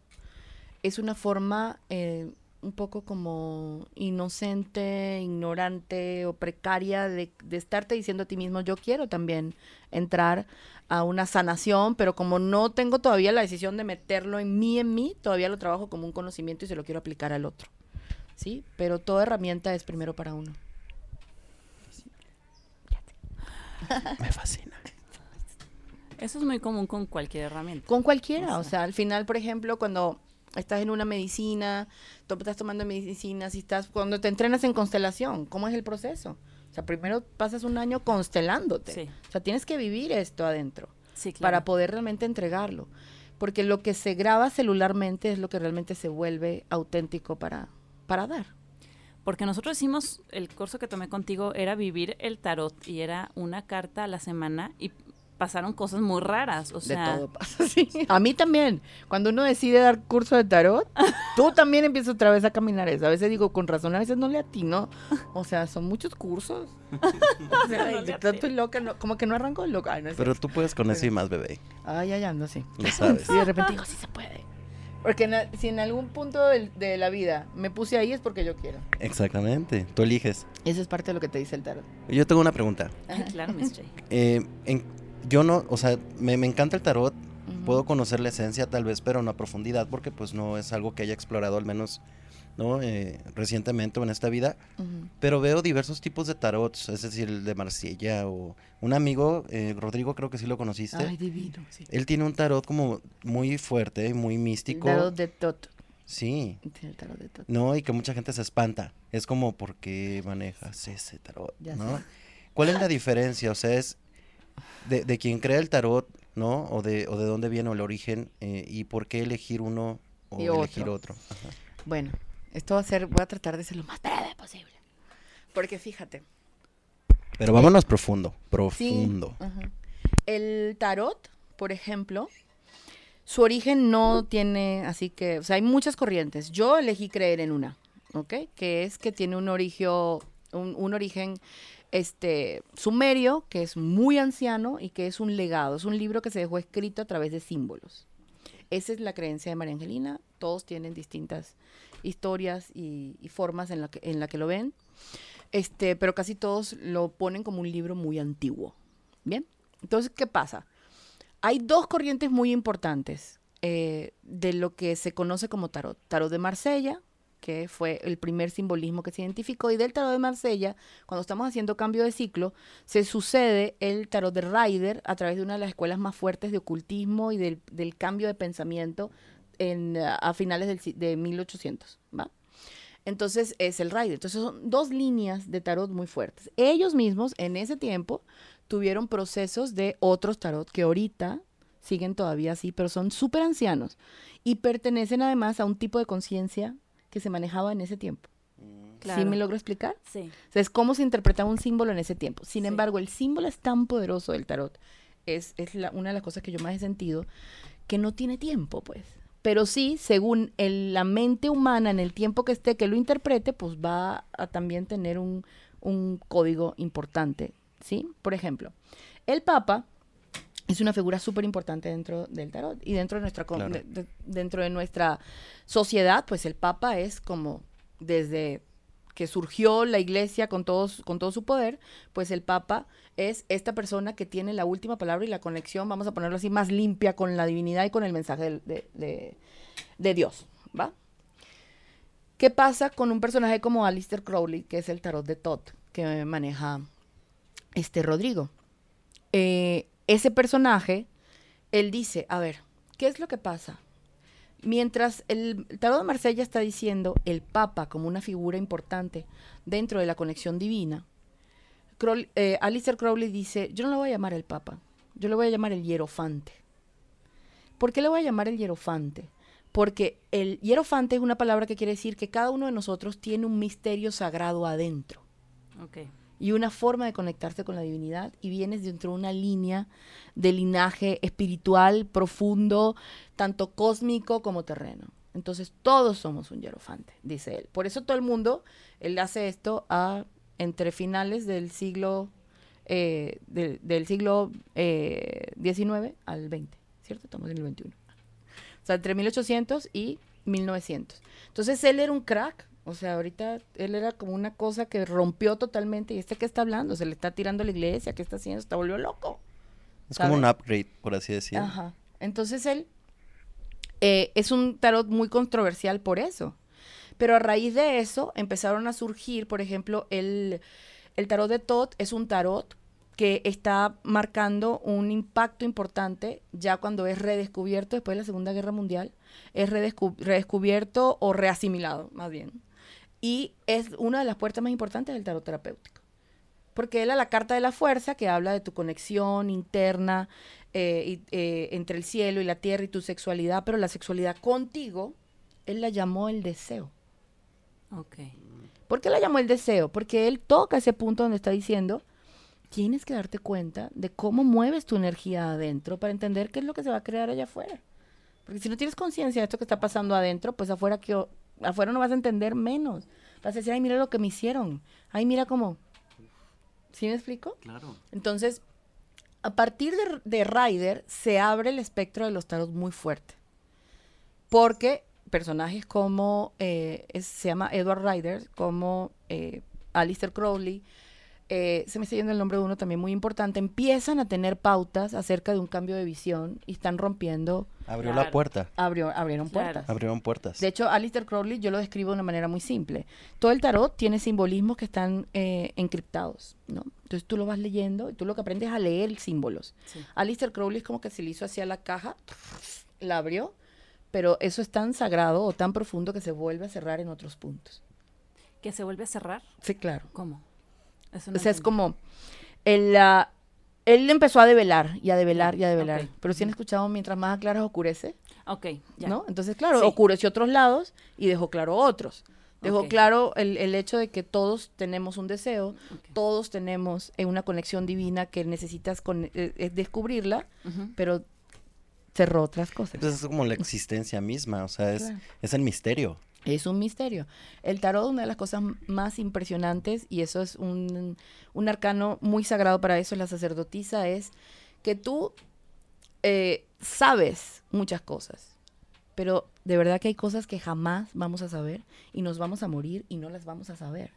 es una forma eh, un poco como inocente, ignorante o precaria de, de estarte diciendo a ti mismo, yo quiero también entrar a una sanación, pero como no tengo todavía la decisión de meterlo en mí, en mí, todavía lo trabajo como un conocimiento y se lo quiero aplicar al otro. ¿Sí? Pero toda herramienta es primero para uno.
Me fascina.
Eso es muy común con cualquier herramienta.
Con cualquiera,
O
o
sea.
sea, al final, por ejemplo, cuando estás en una medicina, tú estás tomando medicina, si estás, cuando te entrenas en constelación, ¿cómo es el proceso? O sea, primero pasas un año constelándote.
Sí.
O sea, tienes que vivir esto adentro
Sí, claro.
para poder realmente entregarlo. Porque lo que se graba celularmente es lo que realmente se vuelve auténtico para, para dar.
Porque nosotros hicimos, el curso que tomé contigo era vivir el tarot y era una carta a la semana y pasaron cosas muy raras. O
De
sea,
todo pasa, sí. A mí también. Cuando uno decide dar curso de tarot, tú también empiezas otra vez a caminar eso. A veces digo, con razón, a veces no le atino. O sea, son muchos cursos. O sea,
No
de
le
loca, no- como que no arranco loca. Ay, no es
Pero tú puedes con eso y más, bebé.
Ay, ay, ando, sí.
Lo sabes.
Y de repente digo, sí se puede. Porque na- si en algún punto de la vida me puse ahí es porque yo quiero.
Exactamente. Tú eliges.
Eso es parte de lo que te dice el tarot.
Yo tengo una pregunta.
Ay, claro, Miss J.
Eh, en- yo no, o sea, me, me encanta el tarot. Puedo conocer la esencia tal vez, pero no a profundidad, porque pues no es algo que haya explorado al menos, ¿no? Eh, recientemente o en esta vida. Pero veo diversos tipos de tarots, es decir, el de Marsella o un amigo, eh, Rodrigo creo que sí lo conociste.
Ay, divino, sí.
Él tiene un tarot como muy fuerte y muy místico.
El tarot de Tot.
Sí,
Tiene el tarot de Tot.
no, y que mucha gente se espanta. Es como, ¿por qué manejas ese tarot?
Ya
¿no?
sé.
¿Cuál es la diferencia? O sea, es de, de quien crea el tarot, ¿no? O de, o de dónde viene el origen, eh, y por qué elegir uno o
Y
elegir
otro. Bueno, esto va a ser, voy a tratar de ser lo más breve posible. Porque fíjate,
Pero vámonos profundo,
sí,
profundo.
el tarot, por ejemplo, su origen no tiene, así que, o sea, hay muchas corrientes. Yo elegí creer en una, ¿ok? Que es que tiene un origen, un, un origen este sumerio, que es muy anciano y que es un legado, es un libro que se dejó escrito a través de símbolos. Esa es la creencia de María Angelina, todos tienen distintas historias y, formas en la, que, en la que lo ven, este, pero casi todos lo ponen como un libro muy antiguo. Bien, entonces, ¿qué pasa? Hay dos corrientes muy importantes eh, de lo que se conoce como tarot. Tarot de Marsella, que fue el primer simbolismo que se identificó, y del tarot de Marsella, cuando estamos haciendo cambio de ciclo, se sucede el tarot de Rider a través de una de las escuelas más fuertes de ocultismo y del, cambio de pensamiento en, a finales de 1800, ¿va? Entonces es el Rider. Entonces son dos líneas de tarot muy fuertes. Ellos mismos en ese tiempo tuvieron procesos de otros tarot que ahorita siguen todavía así, pero son súper ancianos y pertenecen además a un tipo de conciencia que se manejaba en ese tiempo. ¿Sí me logro explicar?
Sí.
es cómo se interpretaba un símbolo en ese tiempo. Sin embargo, el símbolo es tan poderoso del tarot, es, es una de las cosas que yo más he sentido, que no tiene tiempo, pues. Pero sí, según la mente humana en el tiempo que esté que lo interprete, pues va a también tener un, un código importante, ¿sí? Por ejemplo, el Papa es una figura súper importante dentro del tarot y dentro de nuestra dentro de nuestra sociedad pues el papa es como desde que surgió la iglesia con todos con todo su poder pues el papa es esta persona que tiene la última palabra y la conexión vamos a ponerlo así más limpia con la divinidad y con el mensaje de, de, Dios va qué pasa con un personaje como Alistair Crowley que es el tarot de Todd que maneja este Rodrigo eh, ese personaje, él dice, a ver, ¿qué es lo que pasa? Mientras el, tarot de Marsella está diciendo el Papa como una figura importante dentro de la conexión divina, eh, Alistair Crowley dice, yo no lo voy a llamar el Papa, yo lo voy a llamar el hierofante. ¿Por qué le voy a llamar el hierofante? Porque el hierofante es una palabra que quiere decir que cada uno de nosotros tiene un misterio sagrado adentro.
Okay
y una forma de conectarse con la divinidad y vienes dentro de una línea de linaje espiritual profundo, tanto cósmico como terreno. Entonces todos somos un hierofante, dice él. Por eso todo el mundo, él hace esto a, entre finales del siglo, eh, del siglo XIX eh, al XX, ¿cierto? Estamos en el XXI. O sea, entre 1800 y 1900. Entonces él era un crack, o sea, ahorita él era como una cosa que rompió totalmente. ¿Y este qué está hablando? Se le está tirando a la iglesia. ¿Qué está haciendo? Está volvió loco.
Es como un upgrade, por así decirlo.
Ajá. Entonces él eh, es un tarot muy controversial por eso. Pero a raíz de eso empezaron a surgir, por ejemplo, el, el tarot de Todd es un tarot que está marcando un impacto importante ya cuando es redescubierto después de la Segunda Guerra Mundial, es redescubierto o reasimilado, más bien y es una de las puertas más importantes del tarot terapéutico. Porque él es la carta de la fuerza que habla de tu conexión interna eh, eh, entre el cielo y la tierra y tu sexualidad, pero la sexualidad contigo, él la llamó el deseo.
Ok.
¿Por qué la llamó el deseo? Porque él toca ese punto donde está diciendo, tienes que darte cuenta de cómo mueves tu energía adentro para entender qué es lo que se va a crear allá afuera. Porque si no tienes conciencia de esto que está pasando adentro, pues afuera que afuera no vas a entender menos. Vas a decir, ay, mira lo que me hicieron. Ay, mira cómo. ¿Sí me explico?
Claro.
Entonces, a partir de, de Ryder se abre el espectro de los tarots muy fuerte. Porque personajes como, eh, se llama Edward Ryder, como eh, Alistair Crowley, eh, se me está yendo el nombre de uno también muy importante, empiezan a tener pautas acerca de un cambio de visión y están rompiendo.
Abrió la puerta.
Abrió, abrieron puertas.
Abrieron puertas.
De hecho, Alistair Crowley yo lo describo de una manera muy simple. Todo el tarot tiene simbolismos que están eh, encriptados, ¿no? Entonces tú lo vas leyendo y tú lo que aprendes es a leer símbolos. Alistair Crowley es como que se le hizo hacia la caja, la abrió, pero eso es tan sagrado o tan profundo que se vuelve a cerrar en otros puntos.
¿Que se vuelve a cerrar?
Sí, claro.
¿Cómo?
O sea, es como, él, él empezó a develar y a develar y a develar. Pero si han escuchado, mientras más aclaras, oscurece.
Ok,
ya. ¿No? Entonces, claro, oscureció otros lados y dejó claro otros. Dejó claro el, el, hecho de que todos tenemos un deseo, todos tenemos eh, una conexión divina que necesitas con, eh, descubrirla, pero cerró otras cosas.
Entonces es como la existencia misma, o sea, es, es el misterio.
Es un misterio. El tarot, una de las cosas más impresionantes, y eso es un, un arcano muy sagrado para eso, la sacerdotisa, es que tú eh, sabes muchas cosas, pero de verdad que hay cosas que jamás vamos a saber y nos vamos a morir y no las vamos a saber.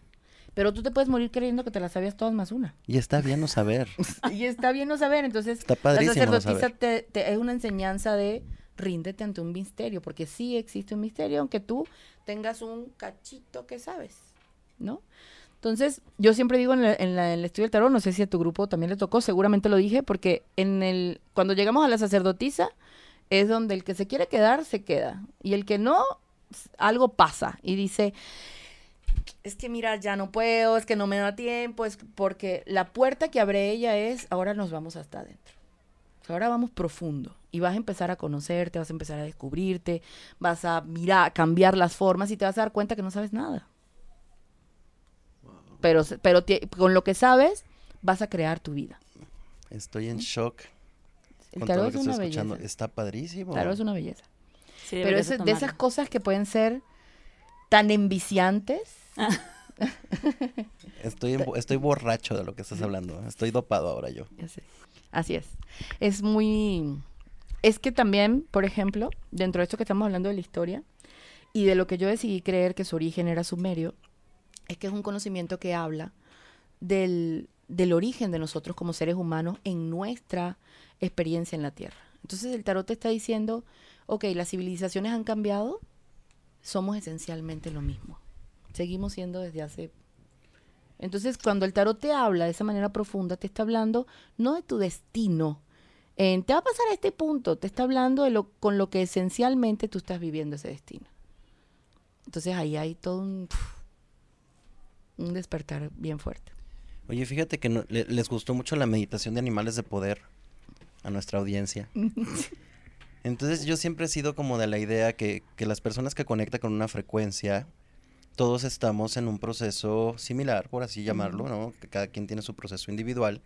Pero tú te puedes morir creyendo que te las sabías todas más una.
Y está bien no saber.
y está bien no saber. Entonces,
Está
la sacerdotisa
saber.
te, te- es una enseñanza de ríndete ante un misterio, porque sí existe un misterio, aunque tú tengas un cachito que sabes, ¿no? Entonces, yo siempre digo en, la- en la- el estudio del tarot, no sé si a tu grupo también le tocó, seguramente lo dije, porque en el, cuando llegamos a la sacerdotisa, es donde el que se quiere quedar, se queda. Y el que no, algo pasa. Y dice, es que mira, ya no puedo, es que no me da tiempo, es porque la puerta que abre ella es, ahora nos vamos hasta adentro. O sea, ahora vamos profundo y vas a empezar a conocerte, vas a empezar a descubrirte, vas a mirar, cambiar las formas y te vas a dar cuenta que no sabes nada. Pero, pero con lo que sabes, vas a crear tu vida.
Estoy en shock
El
con todo lo
es
que estoy
una
escuchando.
belleza.
Está padrísimo.
El tarot es una belleza.
Sí,
Pero es
de
esas cosas que pueden ser tan enviciantes.
Estoy, en- estoy borracho de lo que estás hablando. Estoy dopado ahora yo.
Ya sé. Así es. Es muy... Es que también, por ejemplo, dentro de esto que estamos hablando de la historia y de lo que yo decidí creer que su origen era sumerio, es que es un conocimiento que habla del, del origen de nosotros como seres humanos en nuestra experiencia en la Tierra. Entonces el tarot te está diciendo, ok, las civilizaciones han cambiado, somos esencialmente lo mismo. Seguimos siendo desde hace entonces, cuando el tarot te habla de esa manera profunda, te está hablando no de tu destino, en, te va a pasar a este punto, te está hablando de lo con lo que esencialmente tú estás viviendo ese destino. Entonces ahí hay todo un, un despertar bien fuerte.
Oye, fíjate que no- le- les gustó mucho la meditación de animales de poder a nuestra audiencia. Entonces yo siempre he sido como de la idea que, que las personas que conectan con una frecuencia, todos estamos en un proceso similar, por así llamarlo, ¿no? Que cada quien tiene su proceso individual.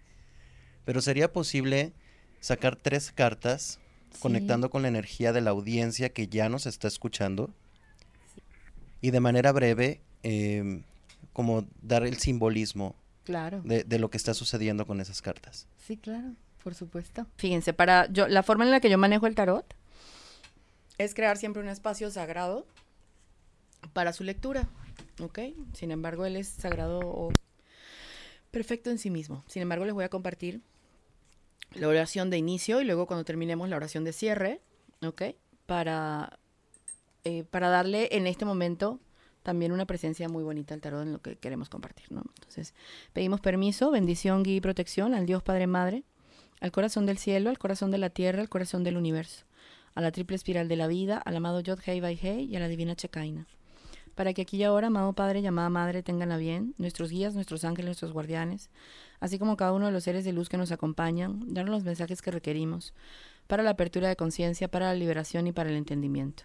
Pero sería posible sacar tres cartas conectando con la energía de la audiencia que ya nos está escuchando y de manera breve em, como dar el simbolismo
Claro.
de, de lo que está sucediendo con esas cartas.
Sí, claro, por supuesto. Fíjense, para yo la forma en la que yo manejo el tarot es crear siempre un espacio sagrado para su lectura, ¿ok? Sin embargo, él es sagrado o perfecto en sí mismo. Sin embargo, les voy a compartir la oración de inicio y luego cuando terminemos la oración de cierre, ¿ok? Para, eh, para darle en este momento también una presencia muy bonita al tarot en lo que queremos compartir, ¿no? Entonces, pedimos permiso, bendición, guía y protección al Dios Padre Madre, al corazón del cielo, al corazón de la tierra, al corazón del universo, a la triple espiral de la vida, al amado Yod Hei Bai Hei y a la divina Chekaina. Para que aquí y ahora, amado Padre y amada Madre, tengan a bien, nuestros guías, nuestros ángeles, nuestros guardianes, así como cada uno de los seres de luz que nos acompañan, darnos los mensajes que requerimos para la apertura de conciencia, para la liberación y para el entendimiento.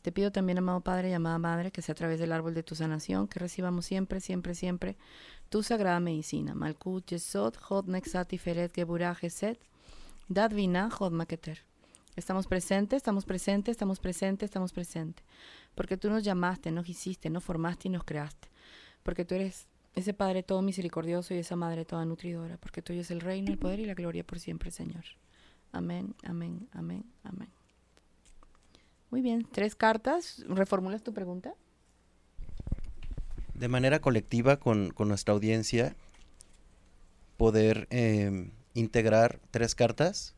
Te pido también, amado Padre y amada Madre, que sea a través del árbol de tu sanación, que recibamos siempre, siempre, siempre tu sagrada medicina. Malkut Yesod, Hod Nexat Tiferet Geburah Geset, Dad Vina, Hod Maketer. Estamos presentes, estamos presentes, estamos presentes, estamos presentes. Porque tú nos llamaste, nos hiciste, nos formaste y nos creaste. Porque tú eres ese Padre todo misericordioso y esa Madre toda nutridora. Porque tuyo es el reino, el poder y la gloria por siempre, Señor. Amén, amén, amén, amén. Muy bien, tres cartas. ¿Reformulas tu pregunta?
De manera colectiva con, con nuestra audiencia, poder em, integrar tres cartas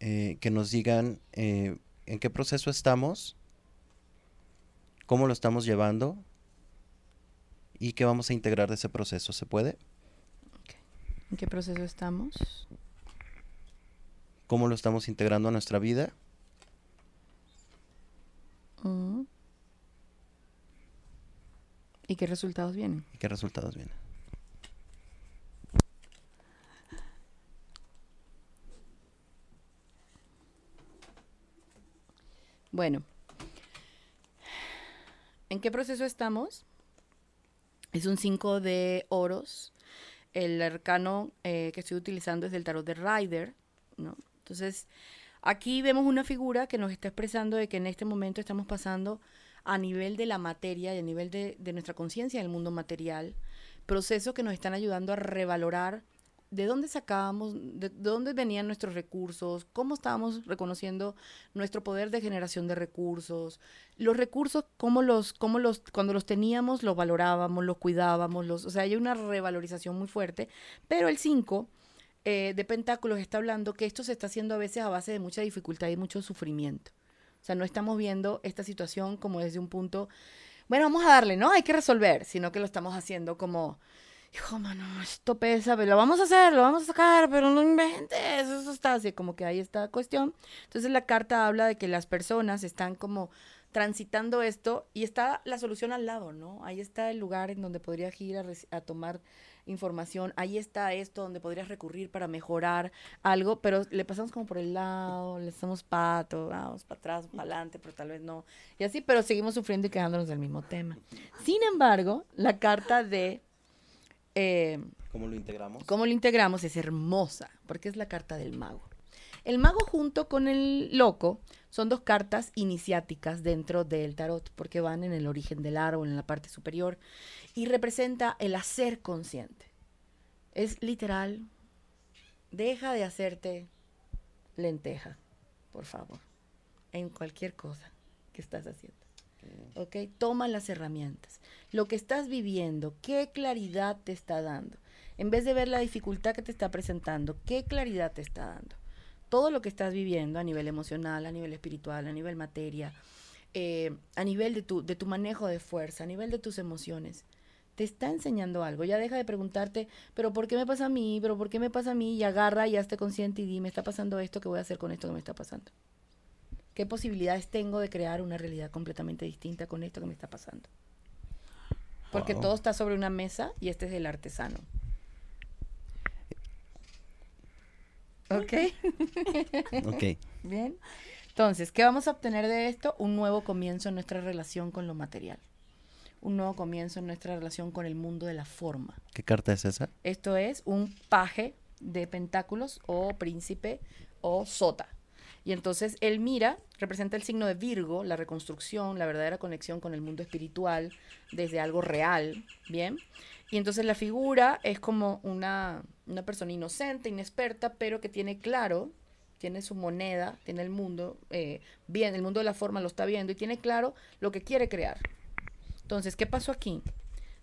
eh, que nos digan eh, en qué proceso estamos, cómo lo estamos llevando y qué vamos a integrar de ese proceso. ¿Se puede?
¿En qué proceso estamos?
¿Cómo lo estamos integrando a nuestra vida?
Mm. ¿Y qué resultados vienen?
¿Y qué resultados vienen?
Bueno, ¿en qué proceso estamos? Es un 5 de oros. El arcano eh, que estoy utilizando es del tarot de Rider, ¿no? Entonces, aquí vemos una figura que nos está expresando de que en este momento estamos pasando a nivel de la materia y a nivel de, nuestra conciencia del mundo material, procesos que nos están ayudando a revalorar de dónde sacábamos, de, dónde venían nuestros recursos, cómo estábamos reconociendo nuestro poder de generación de recursos, los recursos, cómo los, cómo los, cuando los teníamos, los valorábamos, los cuidábamos, los, o sea, hay una revalorización muy fuerte, pero el 5 eh, de Pentáculos está hablando que esto se está haciendo a veces a base de mucha dificultad y mucho sufrimiento. O sea, no estamos viendo esta situación como desde un punto, bueno, vamos a darle, ¿no? Hay que resolver, sino que lo estamos haciendo como hijo, mano, esto pesa, pero lo vamos a hacer, lo vamos a sacar, pero no inventes, eso está así, como que hay esta cuestión. Entonces la carta habla de que las personas están como transitando esto y está la solución al lado, ¿no? Ahí está el lugar en donde podrías ir a, tomar información, ahí está esto donde podrías recurrir para mejorar algo, pero le pasamos como por el lado, le hacemos pato, vamos para atrás, para adelante, pero tal vez no. Y así, pero seguimos sufriendo y quedándonos del mismo tema. Sin embargo, la carta de
eh, ¿Cómo lo integramos?
¿Cómo lo integramos? Es hermosa, porque es la carta del mago. El mago junto con el loco son dos cartas iniciáticas dentro del tarot, porque van en el origen del árbol, en la parte superior, y representa el hacer consciente. Es literal, deja de hacerte lenteja, por favor, en cualquier cosa que estás haciendo. ¿Ok? Toma las herramientas. Lo que estás viviendo, ¿qué claridad te está dando? En vez de ver la dificultad que te está presentando, ¿qué claridad te está dando? Todo lo que estás viviendo a nivel emocional, a nivel espiritual, a nivel materia, eh, a nivel de tu, de tu manejo de fuerza, a nivel de tus emociones, te está enseñando algo. Ya deja de preguntarte, pero ¿por qué me pasa a mí? ¿Pero por qué me pasa a mí? Y agarra y hazte consciente y di, me está pasando esto, ¿qué voy a hacer con esto que me está pasando? ¿Qué posibilidades tengo de crear una realidad completamente distinta con esto que me está pasando? Porque todo está sobre una mesa y este es el artesano. ¿Ok?
ok.
Bien. Entonces, ¿qué vamos a obtener de esto? Un nuevo comienzo en nuestra relación con lo material. Un nuevo comienzo en nuestra relación con el mundo de la forma.
¿Qué carta es esa?
Esto es un paje de pentáculos o príncipe o sota. Y entonces él mira, representa el signo de Virgo, la reconstrucción, la verdadera conexión con el mundo espiritual desde algo real, ¿bien? Y entonces la figura es como una, una persona inocente, inexperta, pero que tiene claro, tiene su moneda, tiene el mundo, eh, bien, el mundo de la forma lo está viendo y tiene claro lo que quiere crear. Entonces, ¿qué pasó aquí?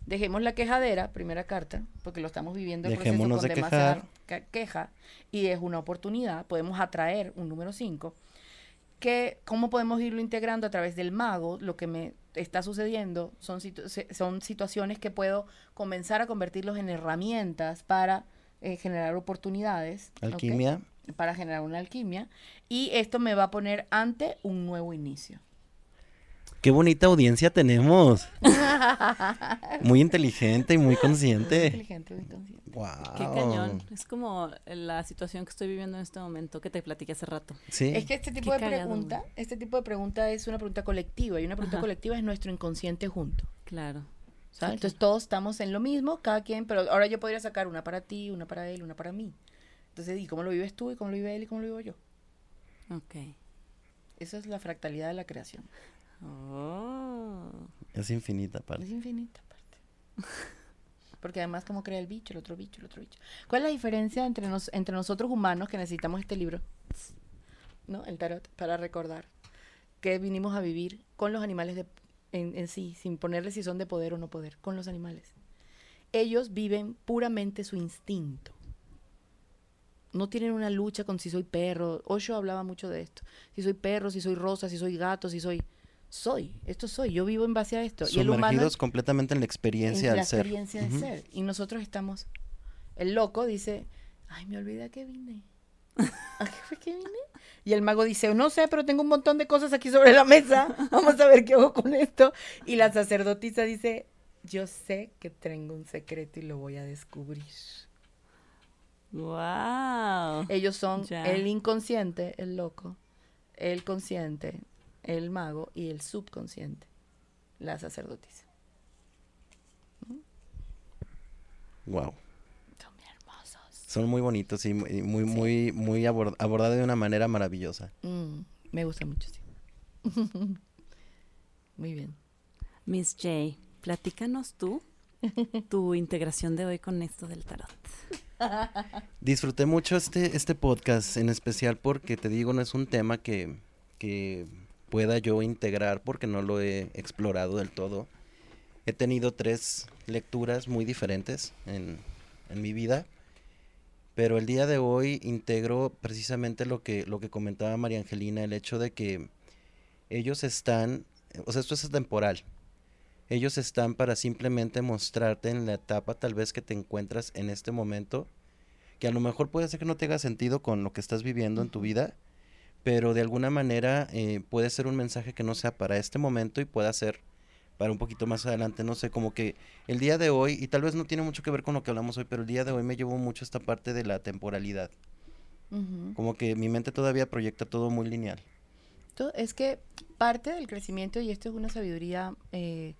Dejemos la quejadera, primera carta, porque lo estamos viviendo
en proceso con de demasiada
queja y es una oportunidad. Podemos atraer un número 5. Que, ¿Cómo podemos irlo integrando a través del mago? Lo que me está sucediendo son, son situaciones que puedo comenzar a convertirlos en herramientas para eh, generar oportunidades.
Alquimia.
Para generar una alquimia. Y esto me va a poner ante un nuevo inicio.
Qué bonita audiencia tenemos. muy inteligente y muy consciente. Muy inteligente, muy
consciente. Wow. Qué cañón. Es como la situación que estoy viviendo en este momento que te platiqué hace rato.
Sí. Es que este tipo de pregunta, este tipo de pregunta es una pregunta colectiva y una pregunta colectiva es nuestro inconsciente junto.
Claro.
¿sabes? Entonces todos estamos en lo mismo, cada quien, pero ahora yo podría sacar una para ti, una para él, una para mí. Entonces, ¿y cómo lo vives tú? ¿Y cómo lo vive él? ¿Y cómo lo vivo yo?
Ok.
Esa es la fractalidad de la creación.
Oh. Es infinita aparte.
Es infinita aparte. Porque además, como crea el bicho, el otro bicho, el otro bicho. ¿Cuál es la diferencia entre, nos, entre nosotros humanos que necesitamos este libro? ¿No? El tarot, para recordar que vinimos a vivir con los animales de, en, en sí, sin ponerle si son de poder o no poder, con los animales. Ellos viven puramente su instinto no tienen una lucha con si soy perro. Osho hablaba mucho de esto. Si soy perro, si soy rosa, si soy gato, si soy soy, esto soy, yo vivo en base a esto.
y el humano completamente en la experiencia
en la experiencia de ser. Y nosotros estamos, el loco dice, ay, me olvidé que vine. ¿A qué fue que vine? Y el mago dice, no sé, pero tengo un montón de cosas aquí sobre la mesa, vamos a ver qué hago con esto. Y la sacerdotisa dice, yo sé que tengo un secreto y lo voy a descubrir.
Wow.
Ellos son el inconsciente, el loco, el consciente, el mago y el subconsciente, la sacerdotisa.
Wow.
Son muy hermosos.
Son muy bonitos y muy, muy, muy, muy abordados de una manera maravillosa.
Mm, me gusta mucho, sí. Muy bien.
Miss J, platícanos tú tu integración de hoy con esto del tarot.
Disfruté mucho este, este podcast, en especial porque te digo, no es un tema que, que pueda yo integrar porque no lo he explorado del todo. He tenido tres lecturas muy diferentes en, en mi vida, pero el día de hoy integro precisamente lo que, lo que comentaba María Angelina, el hecho de que ellos están, o sea, esto es temporal, ellos están para simplemente mostrarte en la etapa tal vez que te encuentras en este momento, que a lo mejor puede ser que no tenga sentido con lo que estás viviendo en tu vida, pero de alguna manera eh, puede ser un mensaje que no sea para este momento y pueda ser para un poquito más adelante, no sé, como que el día de hoy, y tal vez no tiene mucho que ver con lo que hablamos hoy, pero el día de hoy me llevó mucho esta parte de la temporalidad. Como que mi mente todavía proyecta todo muy lineal.
Es que parte del crecimiento, y esto es una sabiduría eh,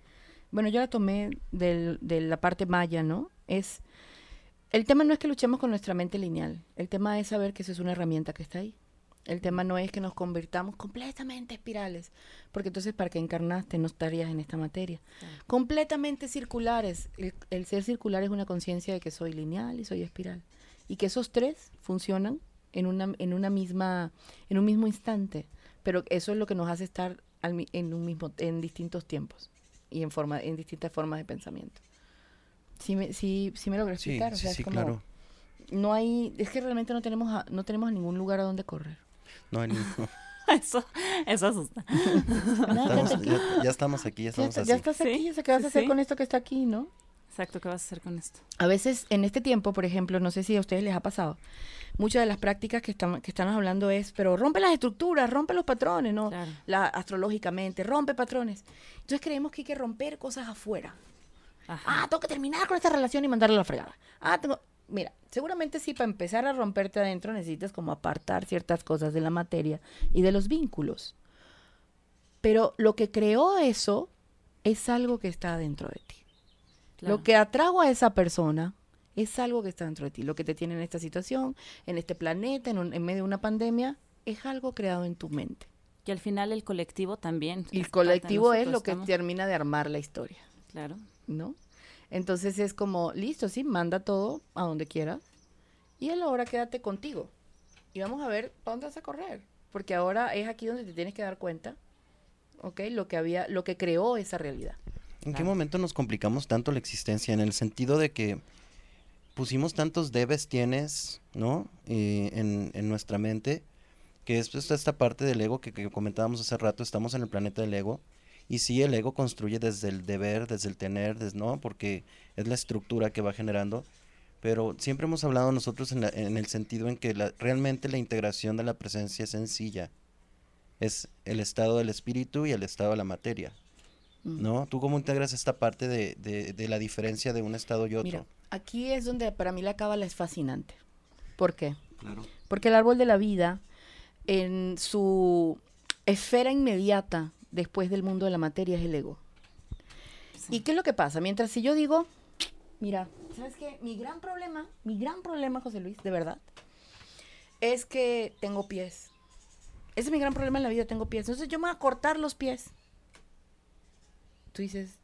bueno, yo la tomé del, de la parte maya, ¿no? Es, el tema no es que luchemos con nuestra mente lineal, el tema es saber que eso es una herramienta que está ahí. El tema no es que nos convirtamos completamente espirales, porque entonces para que encarnaste no estarías en esta materia. Completamente circulares. El, el, ser circular es una conciencia de que soy lineal y soy espiral. Y que esos tres funcionan en una, en una misma, en un mismo instante. Pero eso es lo que nos hace estar al, en un mismo, en distintos tiempos y en, forma, en distintas formas de pensamiento. Sí me, sí, sí me logro explicar.
Sí, sí, claro.
No hay, es que realmente no tenemos, no tenemos ningún lugar a donde correr.
No hay ningún.
eso, eso asusta.
ya, estamos aquí, ya estamos
ya, Ya estás aquí, ¿qué vas a hacer con esto que está aquí, no?
Exacto, ¿qué vas a hacer con esto?
A veces en este tiempo, por ejemplo, no sé si a ustedes les ha pasado, muchas de las prácticas que, estamos que estamos hablando es, pero rompe las estructuras, rompe los patrones, ¿no? La, astrológicamente, rompe patrones. Entonces creemos que hay que romper cosas afuera. Ah, tengo que terminar con esta relación y mandarle a la fregada. Ah, tengo... Mira, seguramente sí, para empezar a romperte adentro necesitas como apartar ciertas cosas de la materia y de los vínculos. Pero lo que creó eso es algo que está dentro de ti. Lo que atrajo a esa persona es algo que está dentro de ti. Lo que te tiene en esta situación, en este planeta, en, en medio de una pandemia, es algo creado en tu mente.
Y al final el colectivo también.
El colectivo es lo que termina de armar la historia.
Claro.
¿No? Entonces es como, listo, sí, manda todo a donde quieras. Y a la hora quédate contigo. Y vamos a ver para dónde vas a correr. Porque ahora es aquí donde te tienes que dar cuenta, ¿ok? Lo que había, lo que creó esa realidad.
¿En qué momento nos complicamos tanto la existencia? En el sentido de que pusimos tantos debes tienes, ¿no? Eh, en, en, nuestra mente, que esto está esta parte del ego que, que, comentábamos hace rato, estamos en el planeta del ego, y sí, el ego construye desde el deber, desde el tener, desde, ¿no? Porque es la estructura que va generando, pero siempre hemos hablado nosotros en, en el sentido en que la, realmente la integración de la presencia es sencilla, es el estado del espíritu y el estado de la materia. ¿No? ¿Tú cómo integras esta parte de, de, de la diferencia de un estado y otro?
aquí es donde para mí la cábala es fascinante. ¿Por qué? Porque el árbol de la vida, en su esfera inmediata después del mundo de la materia, es el ego. ¿Y qué es lo que pasa? Mientras si yo digo, mira, ¿sabes qué? Mi gran problema, mi gran problema, José Luis, de verdad, es que tengo pies. Ese es mi gran problema en la vida, tengo pies. Entonces yo me voy a cortar los pies. Tú dices,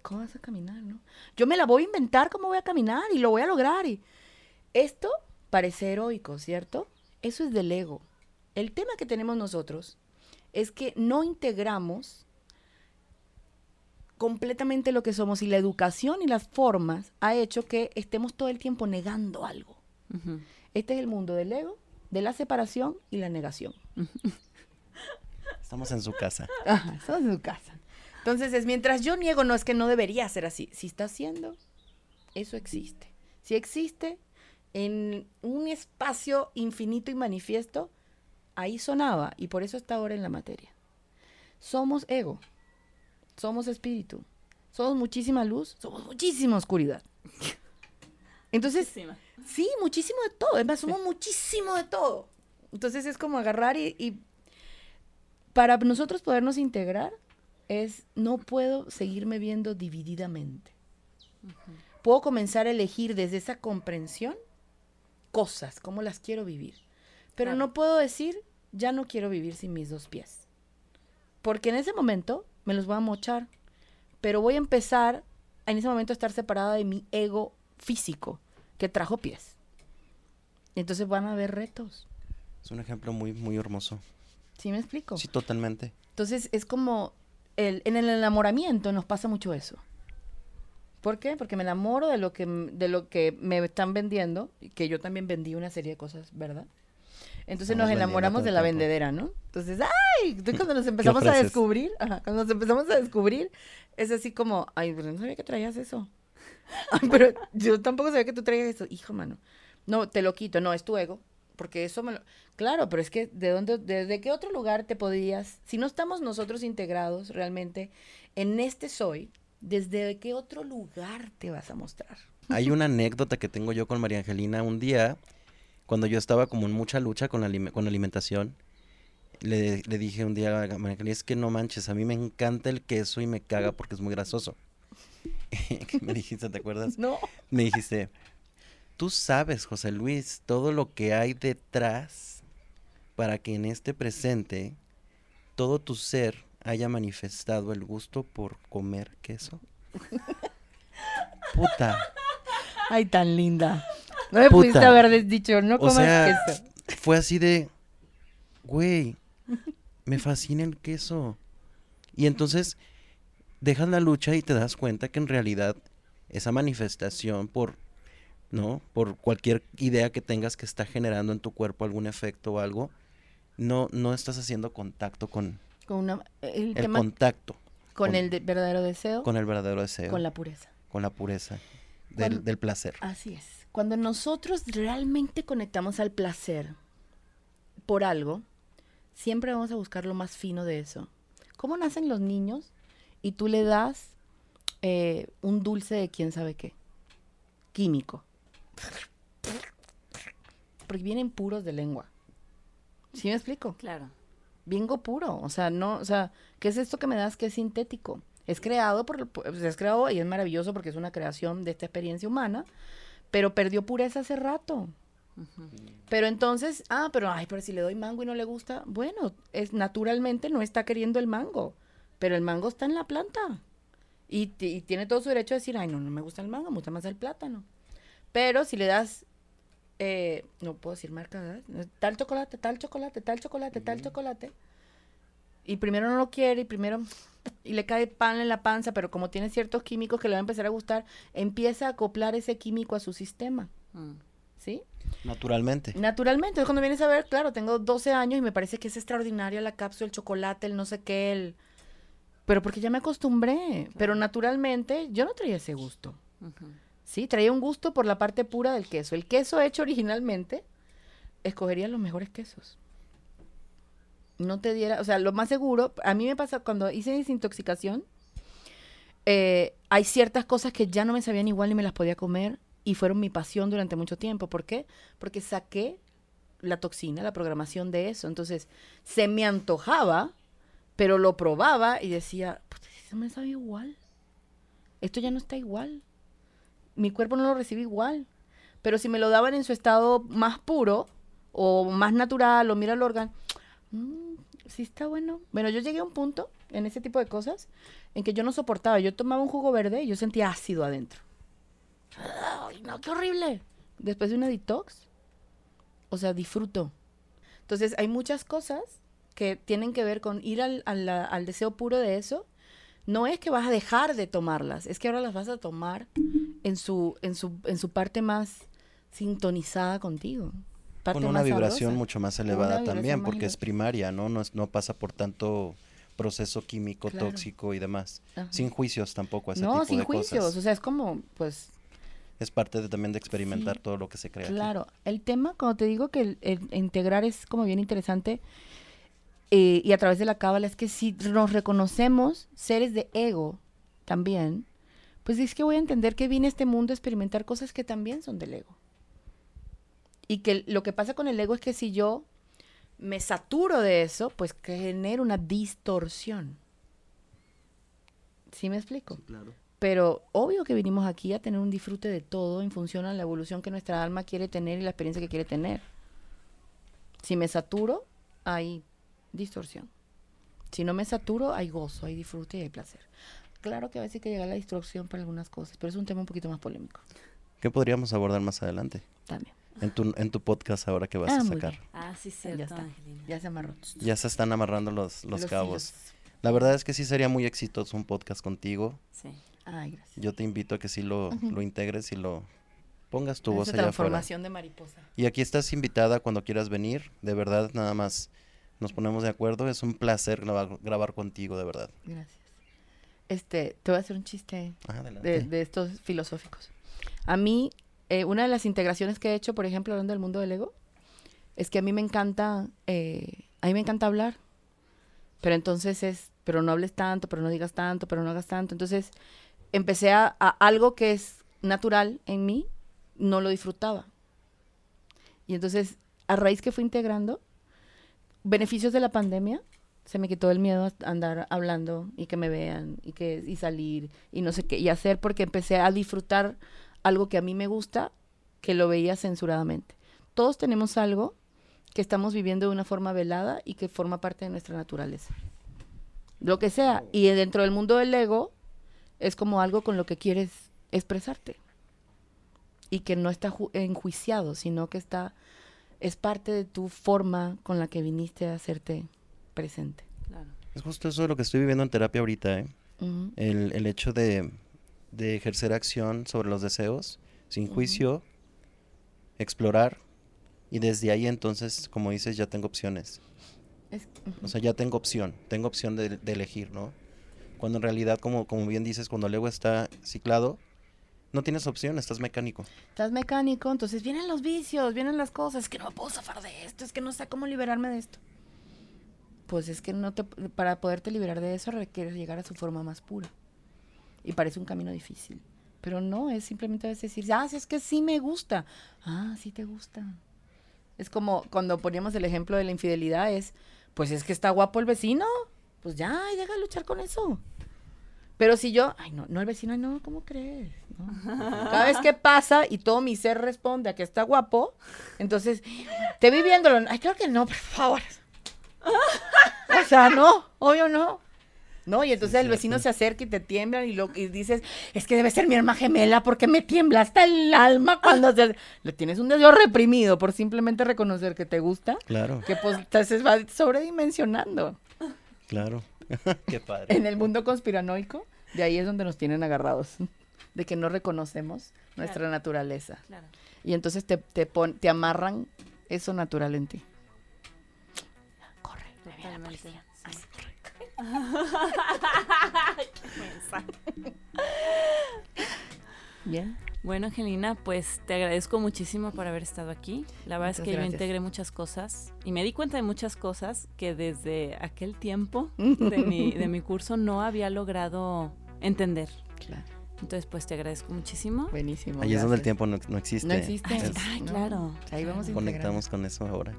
¿cómo vas a caminar, no? Yo me la voy a inventar cómo voy a caminar y lo voy a lograr. Y esto parece heroico, ¿cierto? Eso es del ego. El tema que tenemos nosotros es que no integramos completamente lo que somos y la educación y las formas ha hecho que estemos todo el tiempo negando algo. Este es el mundo del ego, de la separación y la negación.
Estamos en su casa.
Ajá, estamos en su casa. Entonces, es mientras yo niego, no es que no debería ser así. Si está haciendo, eso existe. Si existe en un espacio infinito y manifiesto, ahí sonaba y por eso está ahora en la materia. Somos ego, somos espíritu, somos muchísima luz, somos muchísima oscuridad. Entonces, sí, muchísimo de todo. Es más, somos muchísimo de todo. Entonces es como agarrar y, y para nosotros podernos integrar, es no puedo seguirme viendo divididamente. Puedo comenzar a elegir desde esa comprensión cosas, cómo las quiero vivir. Pero no puedo decir, ya no quiero vivir sin mis dos pies. Porque en ese momento me los voy a mochar, pero voy a empezar en ese momento a estar separada de mi ego físico que trajo pies. Entonces van a haber retos.
Es un ejemplo muy, muy hermoso.
¿Sí me explico?
Sí, totalmente.
Entonces es como, el, en el enamoramiento nos pasa mucho eso. ¿Por qué? Porque me enamoro de lo que, de lo que me están vendiendo, y que yo también vendí una serie de cosas, ¿verdad? Entonces
Estamos
nos enamoramos de la
tiempo.
vendedera, ¿no? Entonces, ¡ay! Entonces, cuando nos empezamos a descubrir, ajá, cuando nos empezamos a descubrir, es así como, ay, pero no sabía que traías eso. Ay, pero yo tampoco sabía que tú traías eso. Hijo, mano. No, te lo quito, no, es tu ego. Porque eso me lo... Claro, pero es que ¿de dónde, desde qué otro lugar te podías, si no estamos nosotros integrados realmente en este soy, ¿desde qué otro lugar te vas a mostrar?
Hay una anécdota que tengo yo con María Angelina. Un día, cuando yo estaba como en mucha lucha con la, con la alimentación, le, le dije un día a María es que no manches, a mí me encanta el queso y me caga porque es muy grasoso. me dijiste, ¿te acuerdas?
No.
Me dijiste, tú sabes, José Luis, todo lo que hay detrás para que en este presente todo tu ser haya manifestado el gusto por comer queso. Puta.
Ay, tan linda. No me
Puta.
pudiste haber dicho, no
O
comas
sea,
queso.
fue así de, güey, me fascina el queso. Y entonces dejas la lucha y te das cuenta que en realidad esa manifestación por, ¿no? Por cualquier idea que tengas que está generando en tu cuerpo algún efecto o algo, no, no estás haciendo contacto con
Con una, el,
el
tema
contacto,
con
con-
el de- verdadero deseo,
con el verdadero deseo,
con la pureza.
con la pureza del, del placer.
Así es. Cuando nosotros realmente conectamos al placer por algo, siempre vamos a buscar lo más fino de eso. ¿Cómo nacen los niños y tú le das eh, un dulce de quién sabe qué? Químico. Porque vienen puros de lengua. ¿Sí me explico?
Claro.
Vengo puro, o sea, no, o sea, ¿qué es esto que me das que es sintético? Es creado por, es creado y es maravilloso porque es una creación de esta experiencia humana, pero perdió pureza hace rato. Pero entonces, ah, pero ay, pero si le doy mango y no le gusta, bueno, es naturalmente no está queriendo el mango, pero el mango está en la planta. Y, y tiene todo su derecho a decir, ay, no, no me gusta el mango, me gusta más el plátano. Pero si le das, eh, no puedo decir marca. Tal chocolate, tal chocolate, tal chocolate, tal chocolate. Y primero no lo quiere y primero y le cae pan en la panza, pero como tiene ciertos químicos que le van a empezar a gustar, empieza a acoplar ese químico a su sistema,
Mm.
¿sí?
Naturalmente.
Naturalmente, entonces cuando vienes a ver, claro, tengo 12 años y me parece que es extraordinaria la cápsula, el chocolate, el no sé qué, el... Pero porque ya me acostumbré, pero naturalmente yo no traía ese gusto. Sí, traía un gusto por la parte pura del queso. El queso hecho originalmente, escogería los mejores quesos. No te diera, o sea, lo más seguro, a mí me pasa cuando hice desintoxicación, eh, hay ciertas cosas que ya no me sabían igual ni me las podía comer y fueron mi pasión durante mucho tiempo. ¿Por qué? Porque saqué la toxina, la programación de eso. Entonces, se me antojaba, pero lo probaba y decía, "Puta, eso me sabe igual. Esto ya no está igual mi cuerpo no lo recibe igual. Pero si me lo daban en su estado más puro o más natural o mira el órgano, mm, sí está bueno. Bueno, yo llegué a un punto en ese tipo de cosas en que yo no soportaba. Yo tomaba un jugo verde y yo sentía ácido adentro. ¡Ay, no, qué horrible! Después de una detox, o sea, disfruto. Entonces, hay muchas cosas que tienen que ver con ir al, a la- al deseo puro de eso. No es que vas a dejar de tomarlas, es que ahora las vas a tomar en su, en su, en su parte más sintonizada contigo. Parte
Con una
más
vibración
sabrosa.
mucho más elevada también, porque es primaria, ¿no? No, es- no pasa por tanto proceso químico,
Claro.
tóxico y demás.
Ajá.
Sin juicios tampoco, ese
No,
tipo
sin
de
juicios,
cosas.
o sea, es como, pues,
Es parte de- también de experimentar
Sí.
todo lo que se crea aquí.
Claro, el tema, cuando te digo que el, el integrar es como bien interesante eh, y a través de la cábala es que si nos reconocemos seres de ego también, pues es que voy a entender que vine a este mundo a experimentar cosas que también son del ego. Y que lo que pasa con el ego es que si yo me saturo de eso, pues que genera una distorsión. ¿Sí me explico?
Claro.
Pero obvio que vinimos aquí a tener un disfrute de todo en función a la evolución que nuestra alma quiere tener y la experiencia que quiere tener. Si me saturo, hay distorsión. Si no me saturo, hay gozo, hay disfrute y hay placer. Claro que a veces hay que llegar a la instrucción para algunas cosas, pero es un tema un poquito más polémico.
¿Qué podríamos abordar más adelante?
También.
En tu, en tu podcast ahora que vas
Ah,
a sacar.
Ah, sí,
Ya
cierto,
está.
Angelina.
Ya se amarró.
Ya se están amarrando los, los,
Los
cabos.
hilos.
La verdad es que sí sería muy exitoso un podcast contigo.
Sí.
Ay, gracias.
Yo te invito a que sí lo, lo integres y lo pongas tu voz allá afuera.
transformación de mariposa.
Y aquí estás invitada cuando quieras venir. De verdad, nada más nos ponemos de acuerdo. Es un placer grabar, grabar contigo, de verdad.
Gracias. Este, te voy a hacer un chiste
Ah,
de, de estos filosóficos. A mí, eh, una de las integraciones que he hecho, por ejemplo, hablando del mundo del ego, es que a mí me encanta, eh, a mí me encanta hablar. Pero entonces es, pero no hables tanto, pero no digas tanto, pero no hagas tanto. Entonces empecé a, a algo que es natural en mí, no lo disfrutaba. Y entonces, a raíz que fui integrando, beneficios de la pandemia, se me quitó el miedo a andar hablando y que me vean y que y salir y no sé qué y hacer porque empecé a disfrutar algo que a mí me gusta que lo veía censuradamente. Todos tenemos algo que estamos viviendo de una forma velada y que forma parte de nuestra naturaleza. Lo que sea. Y dentro del mundo del ego es como algo con lo que quieres expresarte. Y que no está ju- enjuiciado, sino que está, es parte de tu forma con la que viniste a hacerte presente.
Claro.
Es justo eso lo que estoy viviendo en terapia ahorita, ¿eh? El, el hecho de, de ejercer acción sobre los deseos, sin juicio, explorar. Y desde ahí entonces, como dices, ya tengo opciones.
Es-.
O sea, ya tengo opción, tengo opción de, de elegir, ¿no? Cuando en realidad, como, como bien dices, cuando el ego está ciclado, no tienes opción, estás mecánico.
Estás mecánico, entonces vienen los vicios, vienen las cosas, es que no me puedo zafar de esto, es que no sé cómo liberarme de esto. Pues es que no te, para poderte liberar de eso requieres llegar a su forma más pura. Y parece un camino difícil. Pero no, es simplemente a veces decir, ah, sí, es que sí me gusta. Ah, sí te gusta. Es como cuando poníamos el ejemplo de la infidelidad, es, pues es que está guapo el vecino, pues ya, deja de luchar con eso. Pero si yo, ay, no, no el vecino, ay, no, ¿cómo crees? Cada vez que pasa y todo mi ser responde a que está guapo, entonces, te vi viéndolo, ay, claro que no, por favor. O sea, no, obvio no. No, y entonces el vecino se acerca y te tiembla y, lo, y dices, es que debe ser mi alma gemela porque me tiembla hasta el alma cuando se... Le tienes un deseo reprimido por simplemente reconocer que te gusta,
Claro,
que pues entonces va sobredimensionando.
claro. Qué padre.
En el mundo conspiranoico, de ahí es donde nos tienen agarrados, de que no reconocemos nuestra
Claro.
naturaleza.
Claro.
Y entonces te, te, pon- te amarran eso natural en ti. Corre, me viene la policía. Bien.
Bueno, Angelina, pues te agradezco muchísimo por haber estado aquí. La verdad
Muchas
es que yo
gracias.
integré muchas cosas y me di cuenta de muchas cosas que desde aquel tiempo de mi, de mi curso no había logrado entender.
Claro.
Entonces, pues te agradezco muchísimo.
Buenísimo.
Ahí es donde el
gracias.
tiempo no, no existe.
No existe.
Es-
No.
claro.
Ahí vamos
conectamos con eso ahora.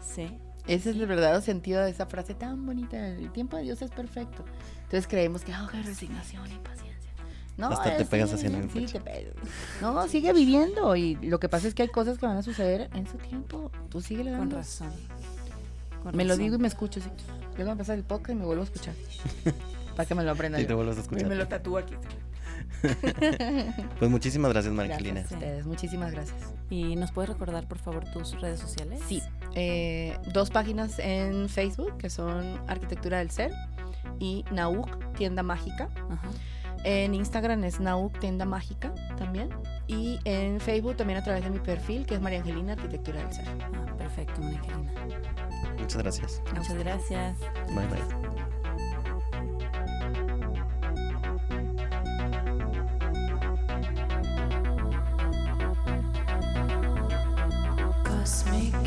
Sí.
Ese es el verdadero sentido de esa frase tan bonita. El tiempo de Dios es perfecto. Entonces creemos que, oh, qué resignación y paciencia. No,
Hasta te pegas así el
sí,
pecho.
te pe- No, sigue viviendo. Y lo que pasa es que hay cosas que van a suceder en su tiempo. Tú sigue le
Con
dando.
razón. Con
Me lo
razón.
digo y me escucho. Sí. Luego me pasa el podcast y me vuelvo a escuchar. Para que me lo aprenda.
Y
yo.
te vuelves a
Y
escuchar.
me lo tatúo aquí.
Pues muchísimas gracias, María
Gracias a
Angelina.
ustedes. Muchísimas gracias.
¿Y nos puedes recordar, por favor, tus redes sociales?
Sí, eh, dos páginas en Facebook que son Arquitectura del Ser y Nauk Tienda Mágica.
Ajá.
En Instagram es Nauk Tienda Mágica también. Y en Facebook también a través de mi perfil que es María Angelina Arquitectura del Ser.
Ah, perfecto, María Angelina.
Muchas gracias.
Muchas gracias.
Bye bye.
must make